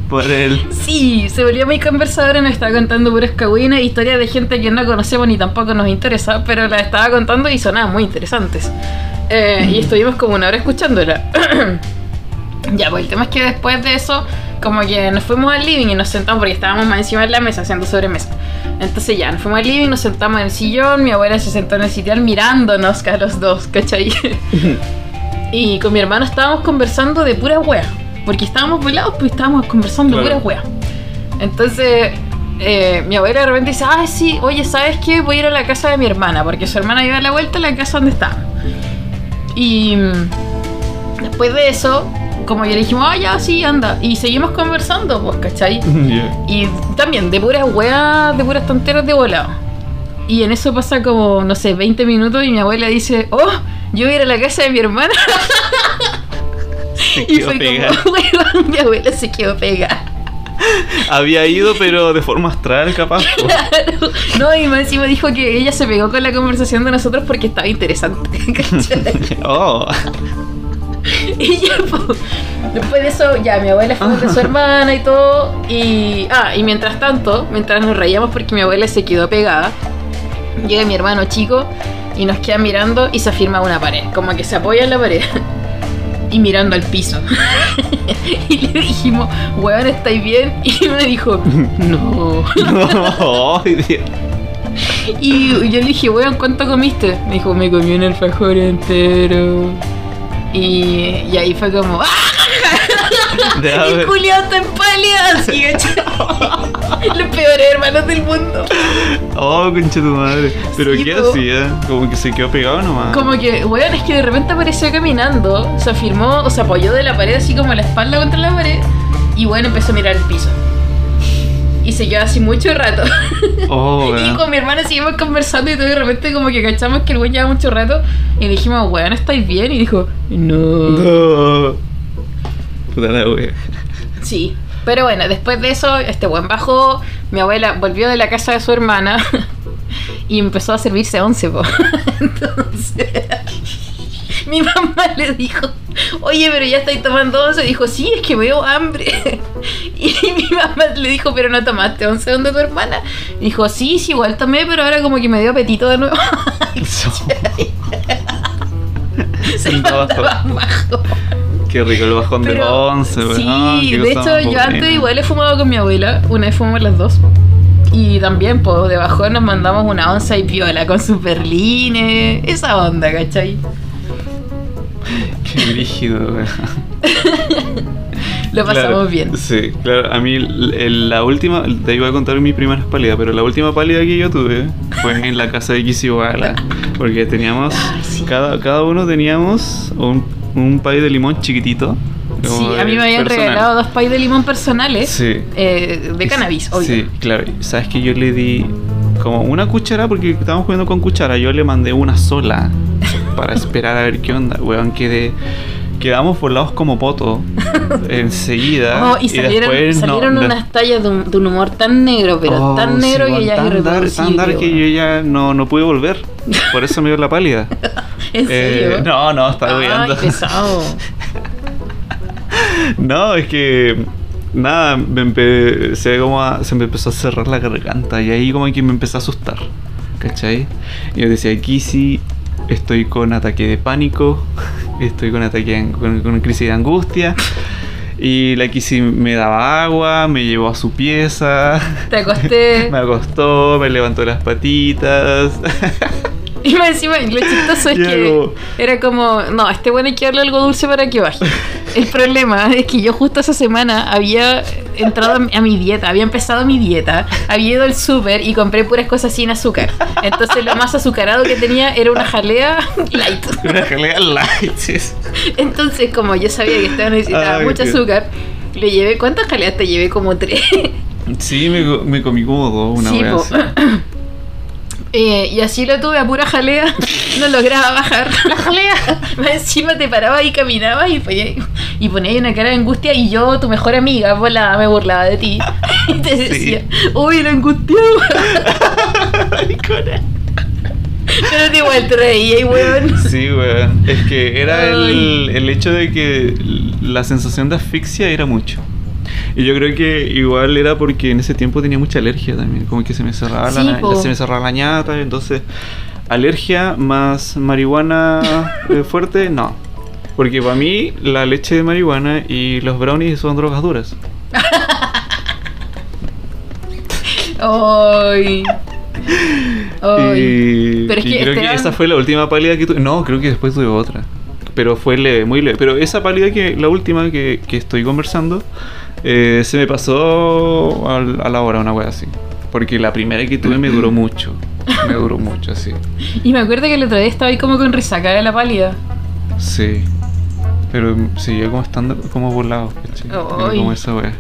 por el. Sí, se volvió muy conversadora, nos estaba contando puras cagüinas, historias de gente que no conocemos ni tampoco nos interesa, pero la estaba contando y sonaban muy interesantes. Eh, y estuvimos como una hora escuchándola. ya, pues el tema es que después de eso, como que nos fuimos al living y nos sentamos, porque estábamos más encima de la mesa, haciendo sobremesa. Entonces ya, nos fuimos al living, nos sentamos en el sillón, mi abuela se sentó en el sitial mirándonos a los dos, ¿cachai? y con mi hermano estábamos conversando de pura wea, porque estábamos volados, pues estábamos conversando de Claro. pura wea. Entonces, eh, mi abuela de repente dice, ah, sí, oye, ¿sabes qué? Voy a ir a la casa de mi hermana, porque su hermana iba a la vuelta a la casa donde estaba. Y mm, después de eso, como que le dijimos, ah, ya, sí, anda. Y seguimos conversando, pues, ¿cachai? Ya. Y también de puras weas, de puras tonteras de volado. Y en eso pasa como, no sé, 20 minutos y mi abuela dice, oh, yo voy a ir a la casa de mi hermana. Se Y fue pegada. como, weón, mi abuela se quedó pegada. Había ido, pero de forma astral, capaz. Claro. No, y más encima dijo que ella se pegó con la conversación de nosotros porque estaba interesante. Oh. Y ya, po. después de eso, ya mi abuela fue de su hermana y todo. Y, ah, y mientras tanto, mientras nos reíamos porque mi abuela se quedó pegada, llega mi hermano chico y nos queda mirando y se afirma a una pared, como que se apoya en la pared. Y mirando al piso. y le dijimos, weón, ¿estáis bien? Y me dijo, no. No. Ay, Dios. Y yo le dije, weón, ¿cuánto comiste? Me dijo, me comí un alfajor entero. Y, y ahí fue como, ¡ah! Y Julio está en pálida, así. Los peores hermanos del mundo. Oh, concha tu madre. Pero Sí, ¿qué po. hacía? Como que se quedó pegado nomás. Como que, weón, es que de repente apareció caminando, se afirmó, o se apoyó de la pared así como la espalda contra la pared, y bueno, empezó a mirar el piso. Y se quedó así mucho rato. Oh, y con mi hermana seguimos conversando y todo, de repente como que cachamos que el weón lleva mucho rato. Y dijimos, weón, ¿estáis bien? Y dijo, no. No. Puta la wea. Sí. Pero bueno, después de eso, este buen bajó, mi abuela volvió de la casa de su hermana y empezó a servirse once, po. Entonces, mi mamá le dijo, oye, pero ya estáis tomando once. Dijo, sí, es que veo hambre. Y mi mamá le dijo, pero no tomaste once donde tu hermana. Dijo, sí, sí, igual tomé, pero ahora como que me dio apetito de nuevo. Se Andaba mandaba bajo. Qué rico el bajón de Pero, 11, weón. Sí, de hecho yo antes igual he fumado con mi abuela, una vez fumamos las dos. Y también, pues, de bajón nos mandamos una onza y piola con su perline, esa onda, ¿cachai? Qué rígido, weón. Lo pasamos Claro, bien. Sí, claro. A mí la última, te iba a contar mi primera pálida, pero la última pálida que yo tuve fue en la casa de Kisiwala. Porque teníamos, Ay, sí. cada, cada uno teníamos un, un pay de limón chiquitito. Sí, a mí me habían personal. regalado dos pais de limón personales Sí. eh, de cannabis, obvio. Sí, claro. Sabes que yo le di como una cuchara, porque estábamos jugando con cuchara. Yo le mandé una sola para esperar a ver qué onda. Weón, quedé. Quedamos volados como poto enseguida. Oh, y salieron, después salieron no- unas tallas de un, de un humor tan negro, pero Oh, tan negro sí, que ya es tan dar- irreproducible. Tan dar que yo ya no, no pude volver. Por eso me dio la pálida. ¿En serio? Eh, no, no, estaba pesado. No, es que nada, me empecé como a- se me empezó a cerrar la garganta y ahí como que me empecé a asustar, ¿cachai? Y yo decía, aquí sí estoy con ataque de pánico, estoy con ataque de- con, con crisis de angustia. Y la Kissy me daba agua, me llevó a su pieza, Te acosté. me acostó, me levantó las patitas. Y más encima, lo chistoso es que era como, no, a este bueno hay que darle algo dulce para que baje. El problema es que yo justo esa semana había entrado a mi dieta, había empezado mi dieta, había ido al súper y compré puras cosas sin azúcar. Entonces lo más azucarado que tenía era una jalea light. Una jalea light. Entonces, como yo sabía que estaba necesitaba mucho azúcar, le llevé, ¿cuántas jaleas te llevé? Como tres. Sí, me, co- me comí como dos, una Sí, así. Eh, y así lo tuve a pura jalea. No lograba bajar la jalea. Más encima te parabas y caminabas y y ponía ahí una cara de angustia. Y yo, tu mejor amiga, volada, me burlaba de ti. Y te decía, uy, lo angustiaba. Pero te igual te reía y weón. Sí, weón. Es que era el, el hecho de que la sensación de asfixia era mucho. Y yo creo que igual era porque en ese tiempo tenía mucha alergia también. Como que se me cerraba, Sí, la, po. se me cerraba la ñata. Entonces, alergia más marihuana eh, fuerte, no. Porque para mí la leche de marihuana y los brownies son drogas duras. Ay. Ay. Pero es y que creo que esa fue la última pálida que tuve. No, creo que después tuve otra. Pero fue leve, muy leve. Pero esa pálida que, la última que, que estoy conversando, eh, se me pasó al- a la hora, una wea así. Porque la primera que tuve me duró mucho. Me duró mucho, así. Y me acuerdo que el otro día estaba ahí como con resaca de la pálida. Sí. Pero seguía como estando como volado, ¿cachai? Era. Como esa wea.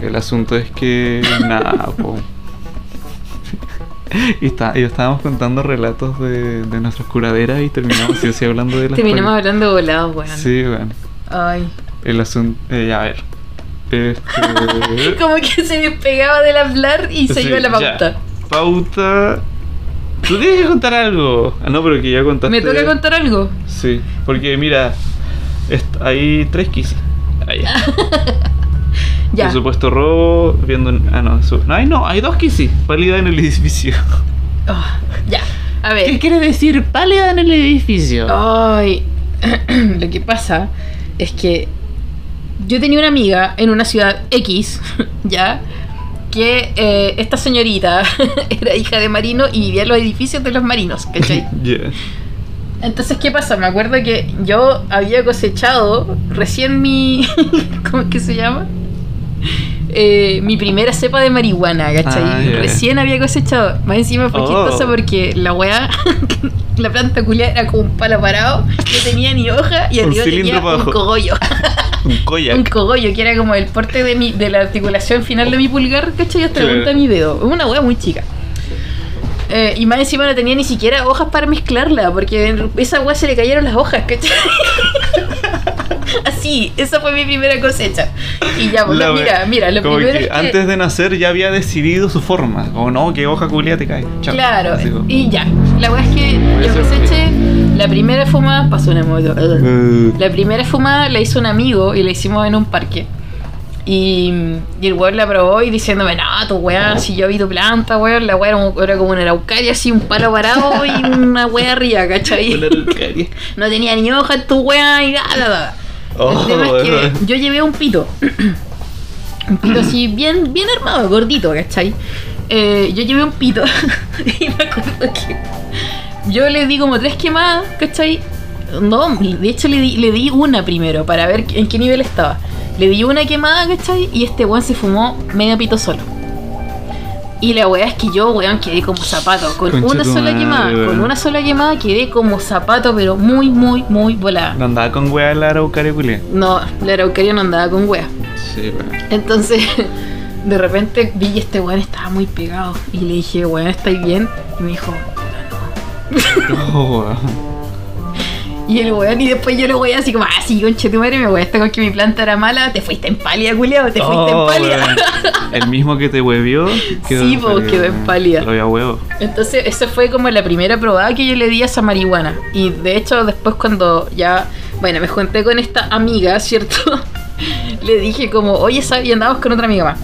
El asunto es que nada, po. Y, está, y estábamos contando relatos de, de nuestras curaderas y terminamos sí, sí, hablando de las Terminamos hablando volados, weón. Sí, weón. Ay. El asunto. Eh, a ver. Este, Como que se despegaba del hablar y se sí, iba a la ya. pauta. Pauta. Tú tienes que contar algo. Ah, no, pero que ya contaste. ¿Me toca contar algo? Sí, porque mira, hay tres kisses. Ahí. Ya. Por supuesto, robo, viendo. en- Ah, no, su- no, hay, no, hay dos kisses. Pálida en el edificio. Oh, ya. A ver. quiere decir pálida en el edificio? Ay. Lo que pasa es que yo tenía una amiga en una ciudad X, ¿ya? Que eh, esta señorita era hija de marino y vivía en los edificios de los marinos, ¿cachai? Yeah. Entonces, ¿qué pasa? Me acuerdo que yo había cosechado recién mi. ¿Cómo es que se llama? Eh, mi primera cepa de marihuana, ¿cachai? Ah. Recién había cosechado. Más encima fue Oh. chistoso porque la weá, la planta culia era como un palo parado, no tenía ni hoja y Un arriba tenía un cogollo. Un un koyak. cogollo que era como el porte de, mi, de la articulación final de mi pulgar, ¿cachai? Hasta la punta de mi dedo. Una weá muy chica. Eh, y más encima no tenía ni siquiera hojas para mezclarla, porque en esa weá se le cayeron las hojas, ¿cachai? Así, esa fue mi primera cosecha. Y ya, pues, La mira, mira, lo primero que es que... antes de nacer ya había decidido su forma. Como no, que hoja culia te cae. Chao. Claro, y ya. La weá es que yo coseché la primera fumada, pasó una moto. Eh, La primera fumada la hizo un amigo y la hicimos en un parque. Y, y el weón la probó y diciéndome, no, tu weá, si yo vi tu planta, weón, la weá era, era como una araucaria, así, un palo parado y una weá arriba, ¿cachai? Una araucaria. No tenía ni hoja en tu weá y nada, nada. Oh, el tema es que yo llevé un pito. un pito así bien, bien armado, gordito, ¿cachai? Eh, yo llevé un pito y me acuerdo que yo le di como tres quemadas, ¿cachai? No, de hecho le di, le di una primero para ver en qué nivel estaba. Le di una quemada, ¿cachai? Y este weón se fumó medio pito solo. Y la weá es que yo, weón, quedé como zapato. Con Concha una sola madre, quemada, con una sola quemada quedé como zapato, pero muy, muy, muy volada. No andaba con wea la araucaria culia. No, la araucaria no andaba con wea. Sí, weón. Entonces, de repente vi que este weón estaba muy pegado. Y le dije, weón, ¿estáis bien? Y me dijo, Oh, weón. Y el weón, y después yo lo voy así como, ah, sí, conche tu madre, me voy a estar con que mi planta era mala. Te fuiste en pálida, culiao, te fuiste Oh, en pálida. weón. El mismo que te huevió Sí, po, quedó en pálida. Lo había huevo. Entonces, esa fue como la primera probada que yo le di a esa marihuana. Y de hecho, después cuando ya, bueno, me junté con esta amiga, ¿cierto? le dije como, oye, ¿sabes? Y andábamos con otra amiga más.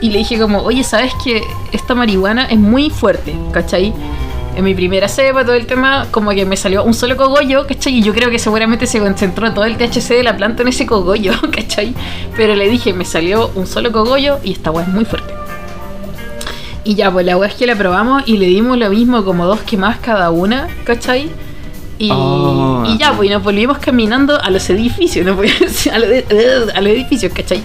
Y le dije como, oye, ¿sabes que esta marihuana es muy fuerte, ¿cachai? En mi primera cepa, todo el tema, como que me salió un solo cogollo, ¿cachai? Y yo creo que seguramente se concentró todo el THC de la planta en ese cogollo, ¿cachai? Pero le dije, me salió un solo cogollo y esta weá es muy fuerte. Y ya, pues la weá es que la probamos y le dimos lo mismo, como dos quemadas cada una, ¿cachai? Y, Oh. y ya, pues y nos volvimos caminando a los edificios, ¿no? A, los, a los edificios, ¿cachai?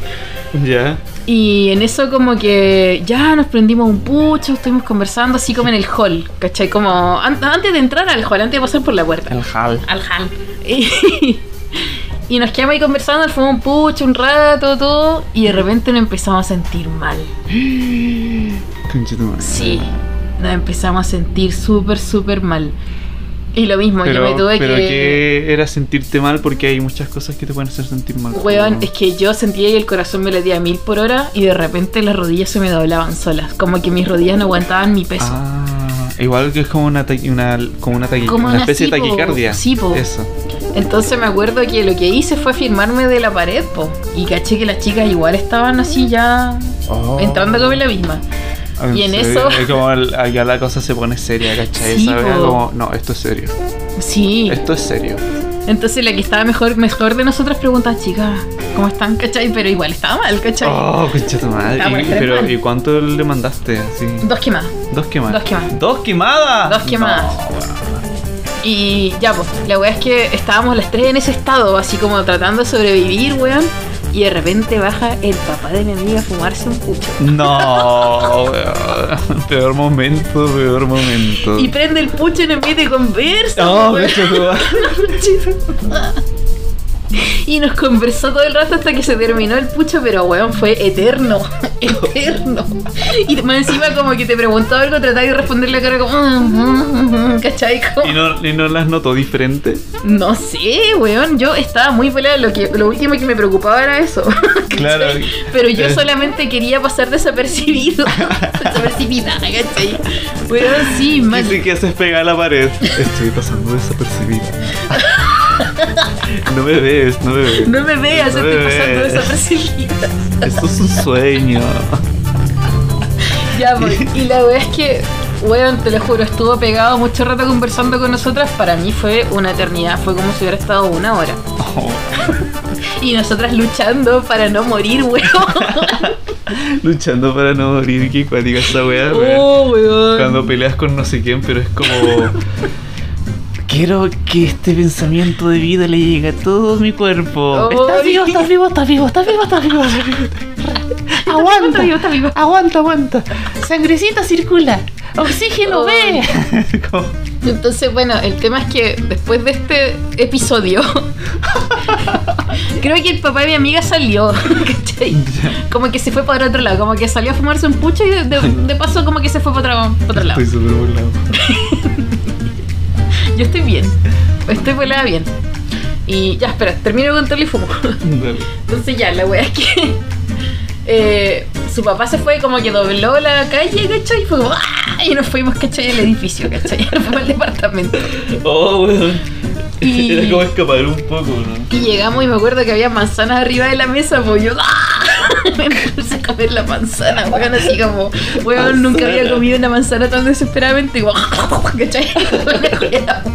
Ya. Y en eso como que ya nos prendimos un pucho, estuvimos conversando así como en el hall, ¿cachai? Como an- antes de entrar al hall, antes de pasar por la puerta. El hal. Al hall. Y, y nos quedamos ahí conversando, nos fumamos un pucho un rato, todo, y de repente nos empezamos a sentir mal. Sí, nos empezamos a sentir súper, súper mal. Y lo mismo, Pero, yo me tuve pero que... ¿qué era sentirte mal? Porque hay muchas cosas que te pueden hacer sentir mal. Weón, es que yo sentía que el corazón me latía a mil por hora y de repente las rodillas se me doblaban solas. Como que mis rodillas no aguantaban mi peso. Ah, igual que es como una, una, como una, Como una una especie de taquicardia. Sí, po. Eso. Entonces me acuerdo que lo que hice fue firmarme de la pared, po. Y caché que las chicas igual estaban así ya entrando como en la misma. Y en serio? eso- Es como el- allá la cosa se pone seria, ¿cachai? Sí, ¿Sabes? Como, no, esto es serio. Sí. Esto es serio. Entonces la que estaba mejor, mejor de nosotras pregunta, chicas, ¿cómo están? ¿Cachai? Pero igual estaba mal, ¿cachai? Oh, concha tu madre. Y- pero, mal. ¿y cuánto le mandaste? Así? Dos quemadas. Dos quemadas. Dos quemadas. ¿Dos quemadas? Dos quemadas. No. Y ya, pues, la weá es que estábamos las tres en ese estado, así como tratando de sobrevivir, weón. Y de repente baja el papá de mi amiga a fumarse un pucho. No. Peor momento, peor momento. Y prende el pucho y nos mete conversa. No, weón. Y nos conversó todo el rato hasta que se terminó el pucho, pero weón, fue eterno. Eterno. Y más encima como que te preguntó algo, trataba de responderle cara como. "Mm, mm, mm", ¿Cachai? Como- ¿Y no, ¿Y no las notó diferente? No sé, weón. Yo estaba muy pelada. Lo, que, lo último que me preocupaba era eso. ¿cachai? Claro. Pero yo Eh. solamente quería pasar desapercibido. Desapercibida, ¿cachai? Weón, sí, mal. Dice que haces pegar a la pared. Estoy pasando desapercibido. No me ves, no me ves. No me veas, No me estoy pasando ves. desapercibida. Esto es un sueño. Ya, pues, y la weá es que, weón, te lo juro, estuvo pegado mucho rato conversando con nosotras. Para mí fue una eternidad, fue como si hubiera estado una hora. Oh, Y nosotras luchando para no morir, weón. luchando para no morir. Qué cuática esa weá, weón. Oh, weón. Cuando peleas con no sé quién, pero es como. Quiero que este pensamiento de vida le llegue a todo mi cuerpo. Estás vivo, estás vivo, estás vivo, estás vivo, estás vivo. estás vivo. Aguanta, aguanta, aguanta. Sangrecita circula. Oxígeno, ve. Entonces, bueno, el tema es que después de este episodio, creo que el papá de mi amiga salió, ¿cachai? Como que se fue para otro lado, como que salió a fumarse un pucho y de, de- de paso como que se fue para otro, para otro lado. Estoy súper burlado. Yo estoy bien, estoy volada bien. Y ya, espera, termino de contarle y fumo. Dale. Entonces ya, la wea es que eh, su papá se fue como que dobló la calle, ¿cachai? Y fue como, ¡ah! Y nos fuimos, ¿cachai? Al edificio, ¿cachai? Nos fuimos al departamento. Oh, weón. Y- Era como escapar un poco, ¿no? Y llegamos y me acuerdo que había manzanas arriba de la mesa, pues yo ¡ah! me puse a comer la manzana, weón, así como, weón, nunca había comido una manzana tan desesperadamente, como, ¿cachai?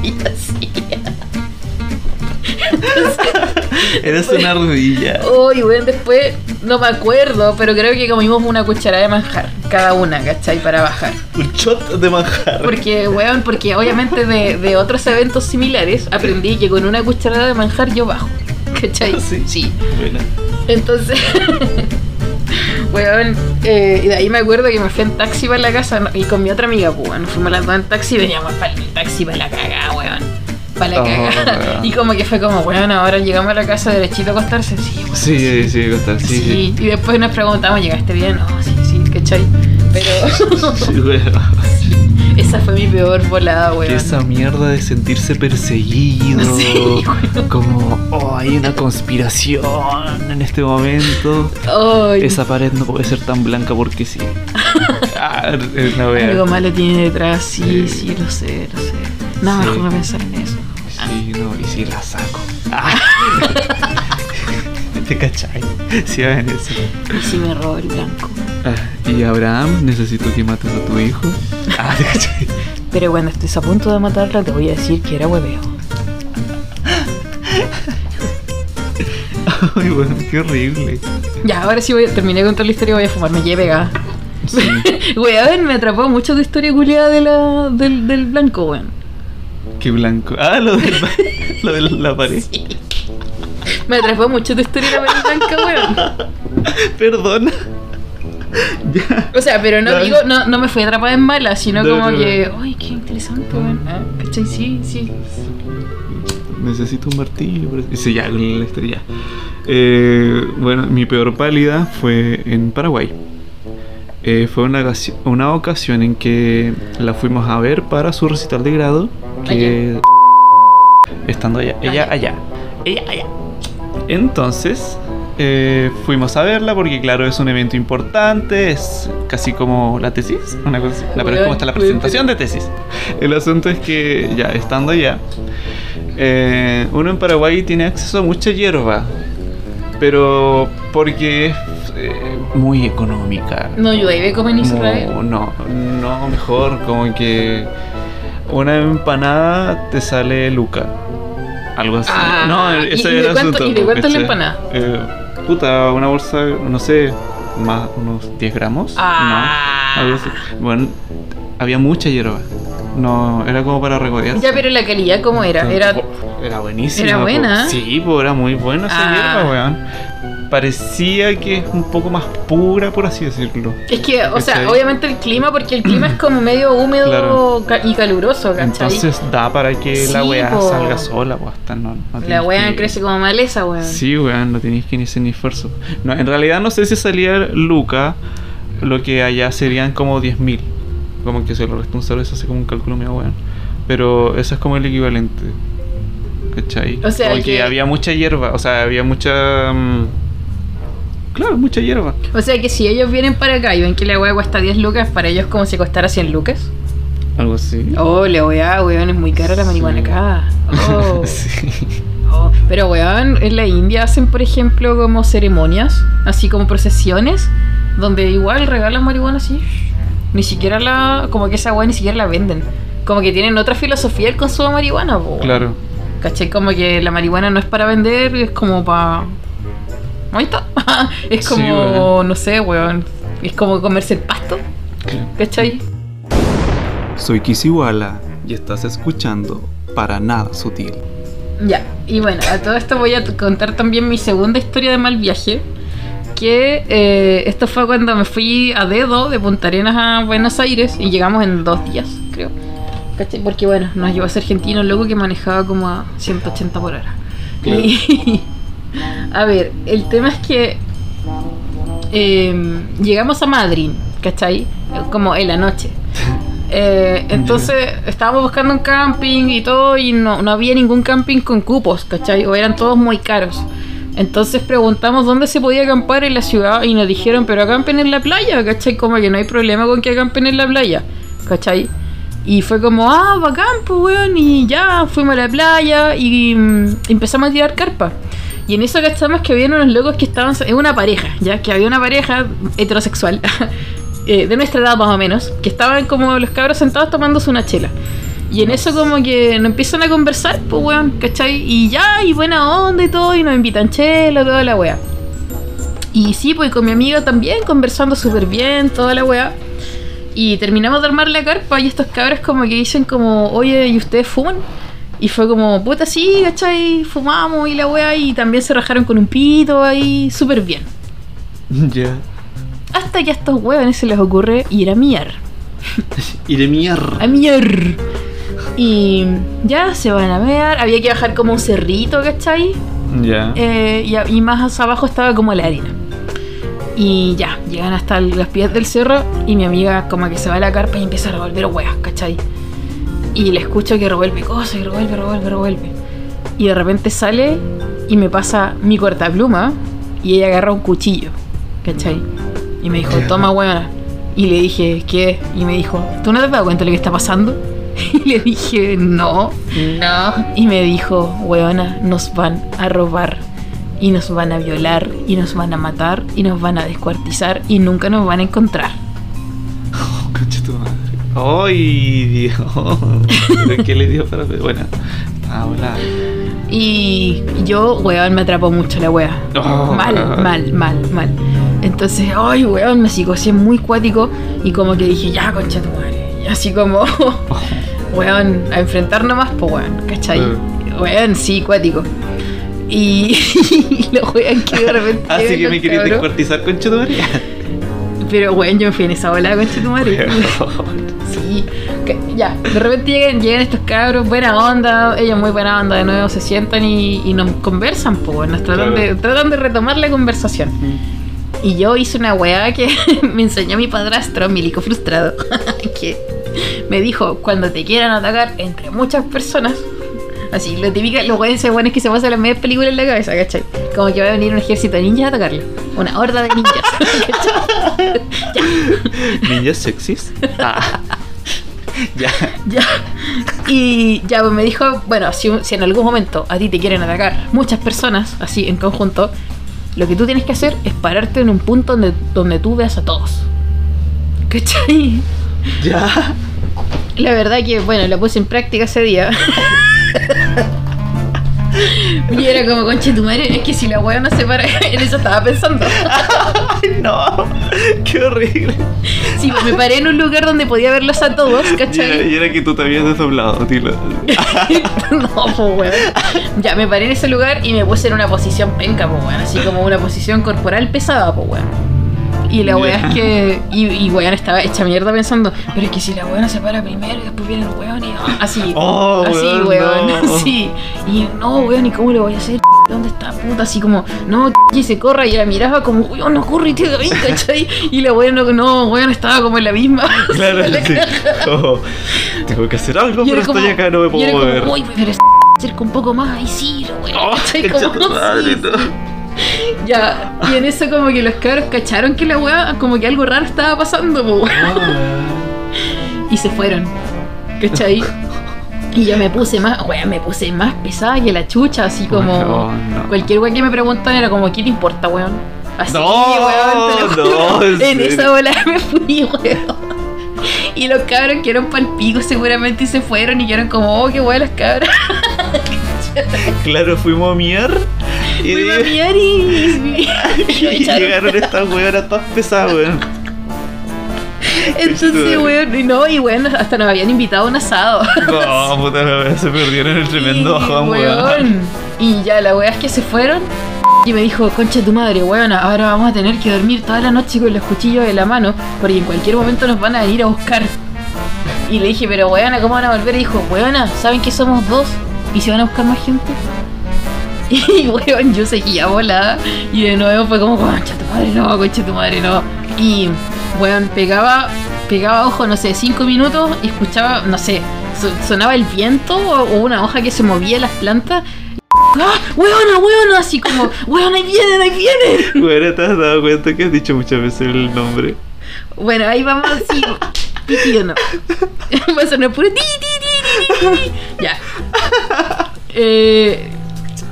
Muy así. Eres una ardilla. Uy, weón, después no me acuerdo, pero creo que comimos una cucharada de manjar, cada una, ¿cachai? Para bajar. Un shot de manjar. Porque, weón, porque obviamente de, de otros eventos similares aprendí que con una cucharada de manjar yo bajo. ¿Cachai? Sí. Sí. Entonces, weón, eh, y de ahí me acuerdo que me fui en taxi para la casa y con mi otra amiga, pues, weón, fuimos las dos en taxi y veníamos para el taxi para la cagada, weón. Para la Oh, cagada. weón. Y como que fue como, weón, ahora llegamos a la casa derechito a acostarse. Sí, weón. Sí, sí, sí, Sí, sí. y después nos preguntamos, ¿llegaste bien? No, sí, sí, ¿cachai? Pero Sí, weón. esa fue mi peor volada, weón. Esa mierda de sentirse perseguido. Sí, como, oh, hay una conspiración en este momento. Ay, Esa pared no puede ser tan blanca porque sí. Ah, la wea. algo malo tiene detrás, sí, Sí. sí, lo sé, lo sé. No, Sí. mejor no pensar en eso. Sí, no, y si la saco. ¿Te cachai? Sí, ven eso. Y si me robo el blanco. Ah, y Abraham, necesito que mates a tu hijo. Ah, ¿te cachai? Pero cuando estés a punto de matarla, te voy a decir que era hueveo. Ay, bueno, qué horrible. Ya, ahora sí voy a terminé de contar la historia y voy a fumar, me lleve pegada. Sí. Weón, me atrapó mucho de historia culiada de la, del, del blanco, weón. Qué blanco. Ah, lo, de la pared. Me atrapó mucho de historia de la pared blanca, weón. Perdona. Ya. O sea, pero no Dale. digo, no, no me fui atrapada en mala, sino Dale, como que, ay, qué interesante, weón. Ah, ¿Cachai? Sí, sí. Necesito un martillo. sí, ya, con la ya. Eh, bueno, mi peor pálida fue en Paraguay. Eh, fue una, una ocasión en que la fuimos a ver para su recital de grado. Que estando allá, ella allá, ella allá. Entonces eh, fuimos a verla porque claro es un evento importante, es casi como la tesis, una cosa así. La, pero es como hasta la presentación de tesis. El asunto es que ya estando allá, eh, uno en Paraguay tiene acceso a mucha hierba, pero porque es eh, muy económica. No llueve como en Israel. No, no, no, mejor, como que una empanada te sale Luca. Algo así. Ah, no, ¿y- ese era asunto, y de cuánto es la empanada? Eh, puta, una bolsa, no sé, más unos 10 gramos. Ah. No, algo así. Bueno, había mucha hierba. No, era como para regodearse. Ya, pero la calidad, ¿cómo era? Era. Era buenísima. Era po. buena. Sí, pues era muy buena esa Ah. hierba, weón. Parecía que es un poco más pura, por así decirlo. Es que, o sea, obviamente el clima, porque el clima es como medio húmedo Claro. ca- y caluroso, ¿cachai? Entonces da para que la weá po. salga sola, pues hasta no. no la weá que- crece como maleza, weón. Sí, weón, no tenéis que ni hacer ni esfuerzo. No, en realidad no sé si salía Luca, lo que allá serían como 10.000. Como que se lo resta un cero, eso hace como un cálculo medio weón. Pero eso es como el equivalente. ¿Cachai? O sea, Porque que- había mucha hierba, o sea, había mucha. mm, Claro, mucha hierba. O sea que si ellos vienen para acá y ven que la weá cuesta 10 lucas, para ellos como si costara 100 lucas. Algo así. Oh, la weá, weón, es muy cara la marihuana acá. Oh. sí. Oh, Pero weón, en la India hacen, por ejemplo, como ceremonias, así como procesiones, donde igual regalan marihuana así. Ni siquiera la. Como que esa weá ni siquiera la venden. Como que tienen otra filosofía el consumo de marihuana, po. Claro. ¿Cachai? Como que la marihuana no es para vender, es como para. Ahí está. es Sí, como, no sé, weón. Es como comerse el pasto. ¿Cachai? Soy Kisiwala y estás escuchando Para Nada Sutil. Ya, y bueno, a todo esto voy a contar también mi segunda historia de mal viaje. Que eh, esto fue cuando me fui a dedo de Punta Arenas a Buenos Aires y llegamos en dos días, creo. ¿Cachai? Porque bueno, nos llevó a ese argentino loco que manejaba como a 180 por hora. Y, a ver, el tema es que eh, llegamos a Madrid, ¿cachai? Como en la noche. Eh, entonces estábamos buscando un camping y todo y no, no había ningún camping con cupos, ¿cachai? O eran todos muy caros. Entonces preguntamos dónde se podía acampar en la ciudad y nos dijeron, pero acampen en la playa, ¿cachai? Como que no hay problema con que acampen en la playa, ¿cachai? Y fue como, ah, bacán, pues, weón, y ya fuimos a la playa y mm, empezamos a tirar carpa. Y en eso cachamos que había unos locos que estaban, es una pareja, ya, que había una pareja heterosexual, eh, de nuestra edad más o menos, que estaban como los cabros sentados tomándose una chela. Y en eso como que nos empiezan a conversar, pues weón, ¿cachai? Y ya, y buena onda y todo, y nos invitan chela, toda la wea. Y sí, pues con mi amiga también, conversando súper bien, toda la wea. Y terminamos de armar la carpa y estos cabros como que dicen como, oye, ¿y ustedes fuman? Y fue como, puta, sí, ¿cachai? Fumamos y la wea, y también se rajaron con un pito ahí, súper bien. Ya. Hasta que a estos huevones se les ocurre ir a miar. Y de mierda. A miar. Y ya se van a mear. Había que bajar como un cerrito, ¿cachai? Ya. Eh, y, a- y más abajo estaba como la arena. Y ya, llegan hasta los pies del cerro y mi amiga como que se va a la carpa y empieza a revolver hueas, ¿cachai? Y le escucho que revuelve cosas y revuelve, revuelve, revuelve. Y de repente sale y me pasa mi cortapluma y ella agarra un cuchillo, ¿cachai? Y me dijo, toma hueona. Y le dije, ¿qué? Y me dijo, ¿tú no te has dado cuenta de lo que está pasando? Y le dije, no. No. Y me dijo, weona, nos van a robar. Y nos van a violar. Y nos van a matar. Y nos van a descuartizar. Y nunca nos van a encontrar. ¡Ay, Dios! ¿Pero qué le dio para.? Bueno, estaba volada. Y yo, weón, me atrapó mucho la wea. Oh. Mal, mal, mal, mal. Entonces, ay, weón, me psicosé muy cuático. Y como que dije, ya, concha tu madre. Y así como, weón, a enfrentar nomás, pues, weón, ¿cachai? Weón, sí, cuático. Y, y lo weón que de repente. Así que me querías descuartizar, concha tu madre. Pero, weón, yo me fui en esa bola, concha tu madre. Sí, que- ya, de repente llegan, llegan estos cabros, buena onda, ellos muy buena onda, de nuevo se sientan y, y nos conversan, pues, nos tratan, Claro. de, tratan de retomar la conversación. Y yo hice una weá que me enseñó mi padrastro, milico frustrado, que me dijo, cuando te quieran atacar entre muchas personas, así, lo típico, los weones buenos que se pasan las medias películas en la cabeza, ¿cachai? Como que va a venir un ejército de ninjas a atacarlo, una horda de ninjas, ¿cachai? ¿Ninjas sexys? Ah. ya. Ya. Y ya pues, me dijo, bueno, si, si en algún momento a ti te quieren atacar muchas personas, así en conjunto, lo que tú tienes que hacer es pararte en un punto donde, donde tú veas a todos. ¿Cachai? Ya. La verdad que, bueno, la puse en práctica ese día. y era como, conche tu madre, es que si la hueá no se para, en eso estaba pensando. Ay, no. Qué horrible. Sí, pues me paré en un lugar donde podía verlos a todos, ¿cachai? y era que tú te habías desdoblado, dilo. no, pues weón. Ya, me paré en ese lugar y me puse en una posición penca, pues weón. Así como una posición corporal pesada, pues weón. Y la weá es que. Y, y weón estaba hecha mierda pensando, pero es que si la weón se para primero y después viene el weón y. Así. Oh, así, weón, weón. no. Sí. Y no, weón, ¿y cómo le voy a hacer? ¿Dónde está puta? Así como, no, y se corra. Y la miraba como, weón, no corre, tío, ahí, ¿cachai? Y la weón, no, no, weón, estaba como en la misma. Claro, La sí. Oh, tengo que hacer algo, Y pero estoy acá, no me y puedo era como, mover. Uy, pero es acerca un poco más, ahí sí, lo weón. Oh, Como, tu madre, sí, no. sí. Ya, y en eso como que los cabros cacharon que la weá, como que algo raro estaba pasando, po, weón. Y se fueron. ¿Cachai? Y yo me puse más, weón, me puse más pesada que la chucha, así como. Weón, no. Cualquier weón que me preguntan era como, ¿qué te importa, weón? Así, No, weón, te lo no, juro. en En esa bola me fui, weón. Y los cabros quedaron palpicos seguramente y se fueron y quedaron como, oh, qué weón los cabros. Claro, fuimos a miar. Y, y, llegaron estas weonas todas pesadas, weón. Entonces, weón, y no, y weón, hasta nos habían invitado a un asado. No, puta se perdieron el tremendo bajón, weón. weón. Y ya la wea es que se fueron. Y me dijo, concha tu madre, weón, ahora vamos a tener que dormir toda la noche con los cuchillos en la mano, porque en cualquier momento nos van a ir a buscar. Y le dije, pero weona, ¿cómo van a volver? Y dijo, weona, ¿saben que somos dos? ¿Y si van a buscar más gente? Y weón, yo seguía volada. Y de nuevo fue como, concha tu madre, no, concha tu madre, no. Y weón, pegaba pegaba ojo, no sé, cinco minutos y escuchaba, no sé, so- sonaba el viento o, una hoja que se movía en las plantas. ¡Ah! ¡Huevona, huevona! Así como, ¡huevona, ahí vienen, ahí vienen! Bueno, ¿te has dado cuenta que has dicho muchas veces el nombre? Bueno, ahí vamos así. Titi o no. Va a sonar puro ti, ti, ti, ti, ti. Ya. Eh,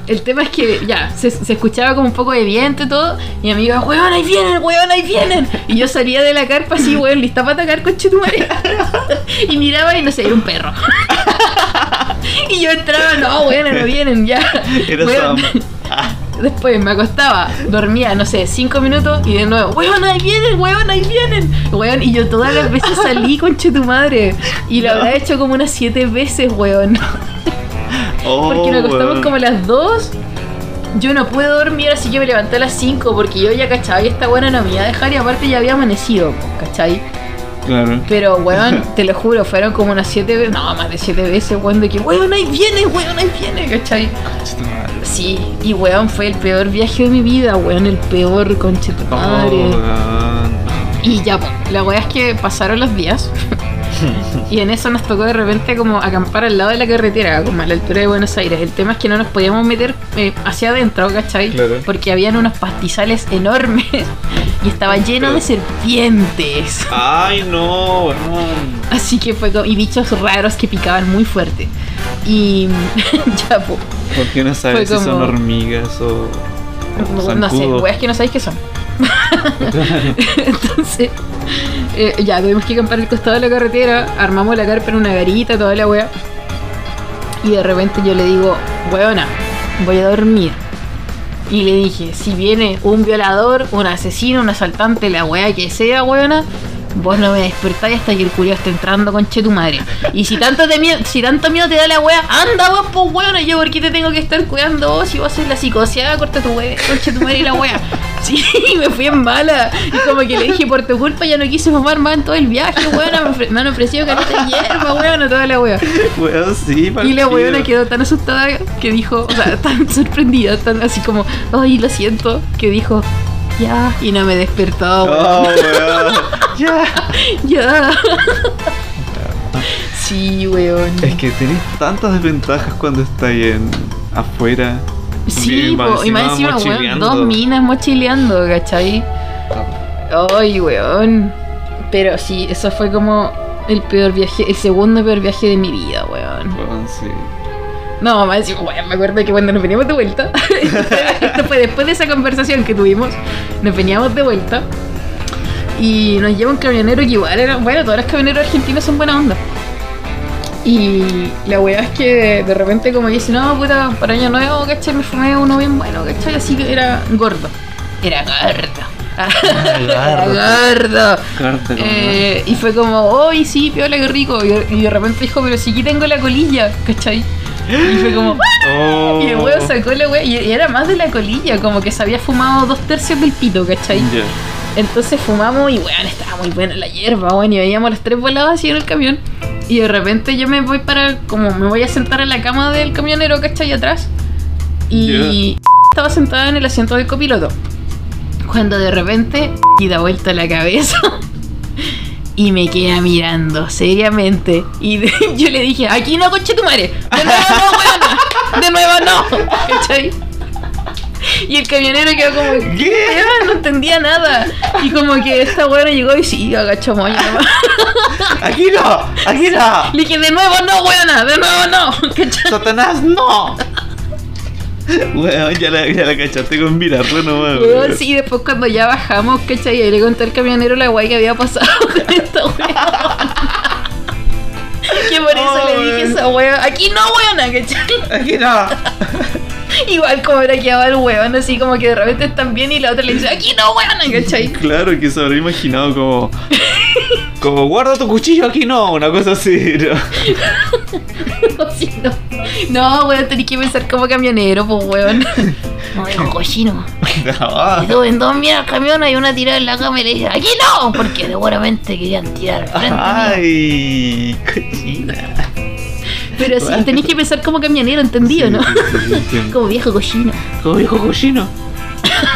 el tema es que ya, se, se escuchaba como un poco de viento y todo. Y mi amiga, weón, ahí vienen, weón, ahí vienen. Y yo salía de la carpa así, weón, lista para atacar con Chetumare. Y miraba y no sé, era un perro. Y yo entraba, no, weón, no vienen, ya. Era Weón. Después me acostaba, dormía, no sé, cinco minutos y de nuevo, weón, ahí vienen, weón, ahí vienen. Weón, y yo todas las veces salí con tu madre. Y lo habrá hecho como unas siete veces, weón. Oh, Porque nos acostamos como a las dos. Yo no pude dormir, así que me levanté a las 5 porque yo ya cachaba y esta buena no me iba a dejar y aparte ya había amanecido, ¿cachai? Claro. Pero, weón, te lo juro, fueron como unas siete veces, no, más de siete veces, weón, de que, weón, ahí viene, weón, ahí viene, ¿cachai? Sí, y weón, fue el peor viaje de mi vida, weón, el peor, conche tu Oh. Y ya, po, la weá es que pasaron los días. y en eso nos tocó de repente como acampar al lado de la carretera, como a la altura de Buenos Aires. El tema es que no nos podíamos meter eh, hacia adentro, ¿cachai? Claro. Porque habían unos pastizales enormes y estaba lleno de serpientes. Ay, no. Así que fue como, y bichos raros que picaban muy fuerte. Y ya, pues. ¿Por qué no sabes Fue si son como- hormigas o, No sé, weas que no sabéis qué son. Entonces, eh, ya tuvimos que acampar al costado de la carretera, armamos la carpa en una garita, toda la wea. Y de repente yo le digo, weona, voy a dormir. Y le dije, si viene un violador, un asesino, un asaltante, la wea que sea, weona, vos no me despertáis hasta que el curio esté entrando con tu madre. Y si tanto, te miedo, si tanto miedo te da la wea, anda vos, pues weona, yo por qué te tengo que estar cuidando vos si vos sos la psicoseada, corta tu wea, concha tu madre y la wea. Sí, me fui en mala. Y como que le dije, por tu culpa ya no quise fumar más en todo el viaje, weona, me, me han ofrecido carita de hierba, weona, toda la wea. Weón, sí, Y la weona quedó tan asustada que dijo, o sea, tan sorprendida, tan así como, ay, lo siento, que dijo, ya, y no me despertó, Oh, weón. ya. Ya. Sí, weón. Es que tenés tantas desventajas cuando estáis en afuera. Sí, po, y más encima weón, dos minas mochileando, ¿cachai? Ay, weón. Pero sí, eso fue como el peor viaje, el segundo peor viaje de mi vida, weón. Weón, sí. No, más encima, weón, me acuerdo que cuando nos veníamos de vuelta, esto fue después de esa conversación que tuvimos, nos veníamos de vuelta y nos lleva un camionero que igual era, bueno, todos los camioneros argentinos son buena onda. Y la weá es que de repente como dice, no, puta, para año nuevo, ¿cachai? Me fumé uno bien bueno, ¿cachai? Así que era gordo. Era gordo. Era gordo. Con Eh, y fue como, ¡ay, sí, piola, qué rico! Y, y de repente dijo, pero si aquí tengo la colilla, ¿cachai? Y fue como, Oh. y el huevo sacó la wea, y era más de la colilla, como que se había fumado dos tercios del pito, ¿cachai? Ya. Entonces fumamos y weón, estaba muy buena la hierba, weón, y veíamos los tres volados así en el camión. Y de repente yo me voy para, como me voy a sentar en la cama del camionero, ¿cachai? Atrás. Y estaba sentada en el asiento del copiloto. Cuando de repente y da vuelta la cabeza y me queda mirando seriamente. Y de- yo le dije, aquí no, coche tu madre. De nuevo no, weona. De nuevo no. ¿Cachai? Y el camionero quedó como, ¿qué? No entendía nada. Y como que esta weona llegó y sí, agachó moña nomás. Aquí no, aquí no. Le dije, de nuevo no, weona, de nuevo no. ¿Cachai? Satanás, no. Weón, ya la, ya la cachaste con mirarlo nomás. Weón, weón. sí, después cuando ya bajamos, ¿cachai? Y ahí le conté al camionero la guay que había pasado con esta weona. Que por eso Oh, le dije weón. esa weona, aquí no weona, ¿cachai? Aquí no. Igual como era quedaba el weón, así como que de repente están bien y la otra le dice, aquí no weona, ¿cachai? Claro que se habría imaginado como. Como guarda tu cuchillo aquí no, una cosa así, ¿no? No. No, weón, tenés que pensar como camionero, pues weón. No, dijo cochino. No. Y tú en dos miras camión hay una tirada en la cama y le dice, aquí no, porque seguramente querían tirar frente mío. Ay, cochina. Pero sí, tenés que pensar como camionero, entendido, ¿no? Sí, entiendo. Como viejo cochino. Como viejo cochino.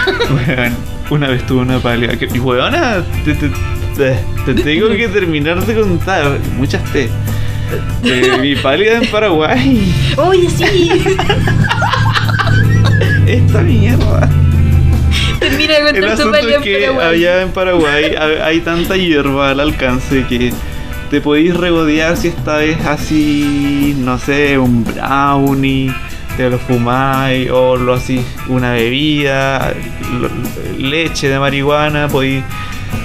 Una vez tuve una. Que, y weona, te, te- Te, te tengo que terminar de contar. Muchas T. Eh, mi pálida en Paraguay. Oye, sí. Esta mierda. Termina de contar tu que en Paraguay. allá en Paraguay ha- hay tanta hierba al alcance que te podéis regodear si esta vez así, no sé, un brownie, te lo fumáis o lo así, una bebida, leche de marihuana, podéis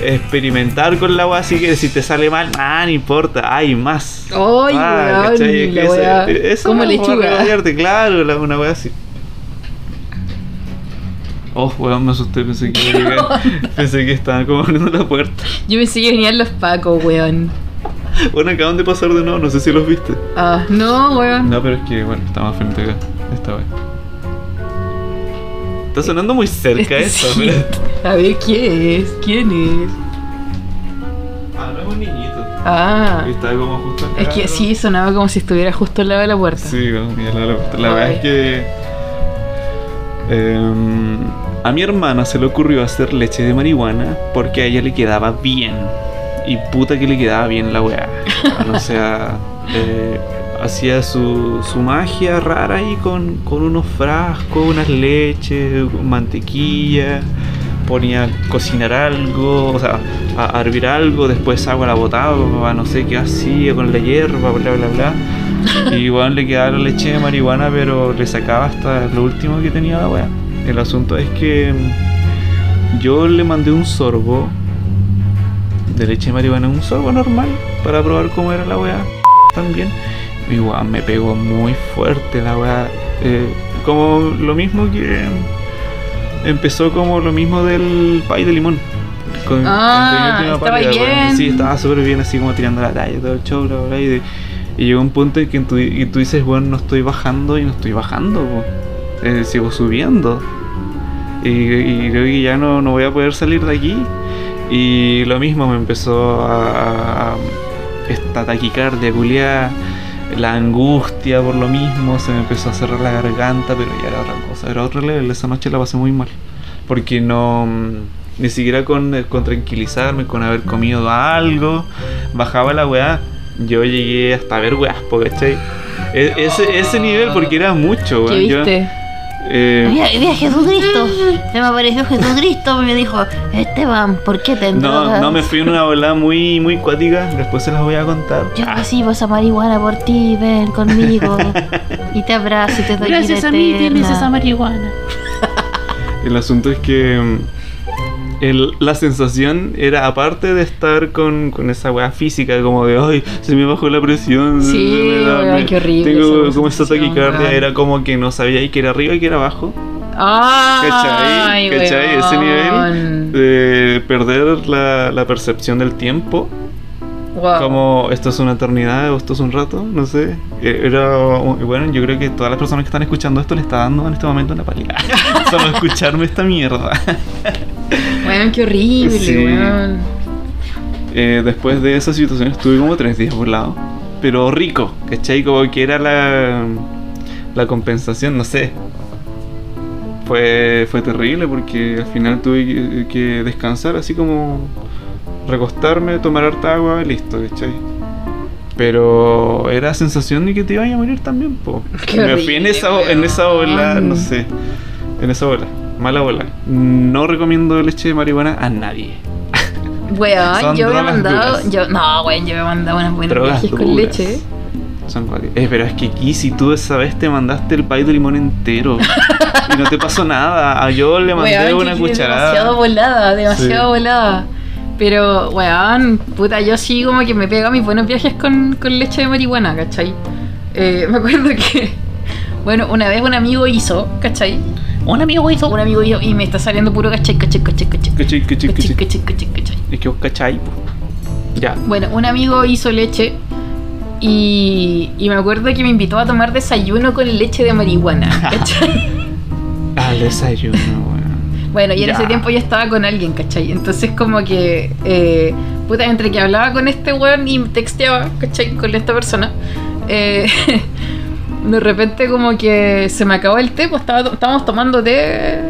experimentar con el agua así que si te sale mal, ah, no importa, hay más. Ay, Ah, weón, ¿cachai? Es la que esa- weá, esa como lechuga. regodearte, claro, la- una wea así. Oh, weón, me asusté, pensé que, iba a llegar. pensé que estaban como abriendo la puerta. Yo pensé que venían los pacos, weón. Bueno, acaban de pasar de nuevo, no sé si los viste. Ah, no, weón. No, pero es que, bueno, está más frente acá, esta vez. Está sonando muy cerca Este esto, sí. A ver, ¿quién es? ¿Quién es? Ah, no es un niñito. Ah, Está como justo acá. es que sí, sonaba como si estuviera justo al lado de la puerta. Sí, como que la, la, la verdad es que em, a mi hermana se le ocurrió hacer leche de marihuana porque a ella le quedaba bien. Y puta que le quedaba bien la weá. O sea, eh, hacía su, su magia rara ahí con, con unos frascos, unas leches, mantequilla. Ponía cocinar algo, o sea, a, hervir algo, después agua la botaba, no sé qué hacía con la hierba, bla bla bla. Y igual le quedaba la leche de marihuana, pero le sacaba hasta lo último que tenía la weá. El asunto es que yo le mandé un sorbo de leche de marihuana, un sorbo normal, para probar cómo era la weá también. Y weón, me pegó muy fuerte la weá. eh, como lo mismo que empezó como lo mismo del pay de limón. Con, Ah, estaba bien. Sí, estaba súper bien, así como tirando la talla, todo el show, bla, bla, y, de- y llegó un punto en que tú, y tú dices, bueno, no estoy bajando y no estoy bajando. Eh, sigo subiendo. Y, y creo que ya no, no voy a poder salir de aquí. Y lo mismo me empezó a, a- esta taquicardia culiada, la angustia por lo mismo, se me empezó a cerrar la garganta, pero ya era otra cosa, era otro level. Esa noche la pasé muy mal. Porque no. Ni siquiera con, con tranquilizarme, con haber comido algo, bajaba la weá. Yo llegué hasta ver weás, ¿cachai? E- ese, ese nivel, porque era mucho, ¿Qué weón. Eh, Vi, vi a Jesucristo. Se me apareció Jesucristo y me dijo, Esteban, ¿por qué te no, no me fui en una volada muy, muy cuática, después se las voy a contar. Yo recibo esa marihuana por ti, ven conmigo. y te abrazo y te doy Gracias vida a mí tienes esa marihuana. El asunto es que mm, el- la sensación era, aparte de estar con, con esa weá física, como de, ay, se me bajó la presión. Sí, se me da- weón, me- qué horrible Tengo como sensación, taquicardia, era como que no sabía y que era arriba y que era abajo. Ay, ¿Cachai? ¿Cachai? Ese nivel de perder la, la percepción del tiempo. Wow. Como esto es una eternidad o esto es un rato, no sé. Eh, Era bueno, yo creo que todas las personas que están escuchando esto le está dando en este momento una pálida. Solo escucharme esta mierda. Weón, qué horrible, Sí. weón. Eh, después de esa situación estuve como tres días burlado. Pero rico, ¿cachai? Como que era la, la compensación, no sé. Fue, fue terrible porque al final tuve que, que descansar, así como recostarme, tomar harta agua listo, ¿cachai? Pero era sensación de que te iba a morir también, po. Qué Me fui en esa, en esa ola, no sé. En esa ola, mala ola. No recomiendo leche de marihuana a nadie. Weón, yo me he mandado. duras. Yo, no, weón, yo me he mandado unas buenas Drogas viajes con leche. Son. Eh, pero es que aquí, si tú esa vez te mandaste el pay de limón entero y no te pasó nada, a yo le mandé Weón, una cucharada. Demasiado volada, demasiado Sí. volada. Pero, weón, puta, yo sí como que me pega mis buenos viajes con, con leche de marihuana, ¿cachai? Eh, me acuerdo que, bueno, una vez un amigo hizo, ¿cachai? Un amigo hizo, un amigo hizo, y me está saliendo puro cachai, cachai, cachai, cachai. Cachai, cachai, Cachai, cachai. cachai, cachai. Es que vos cachai, po. Ya. Bueno, un amigo hizo leche y, y me acuerdo que me invitó a tomar desayuno con leche de marihuana, ¿cachai? Al desayuno, weón. Bueno, y en Ya. ese tiempo yo estaba con alguien, ¿cachai? Entonces como que, eh, puta, entre que hablaba con este weón y texteaba, ¿cachai? Con esta persona, eh, de repente como que se me acabó el té, pues estaba, estábamos tomando té.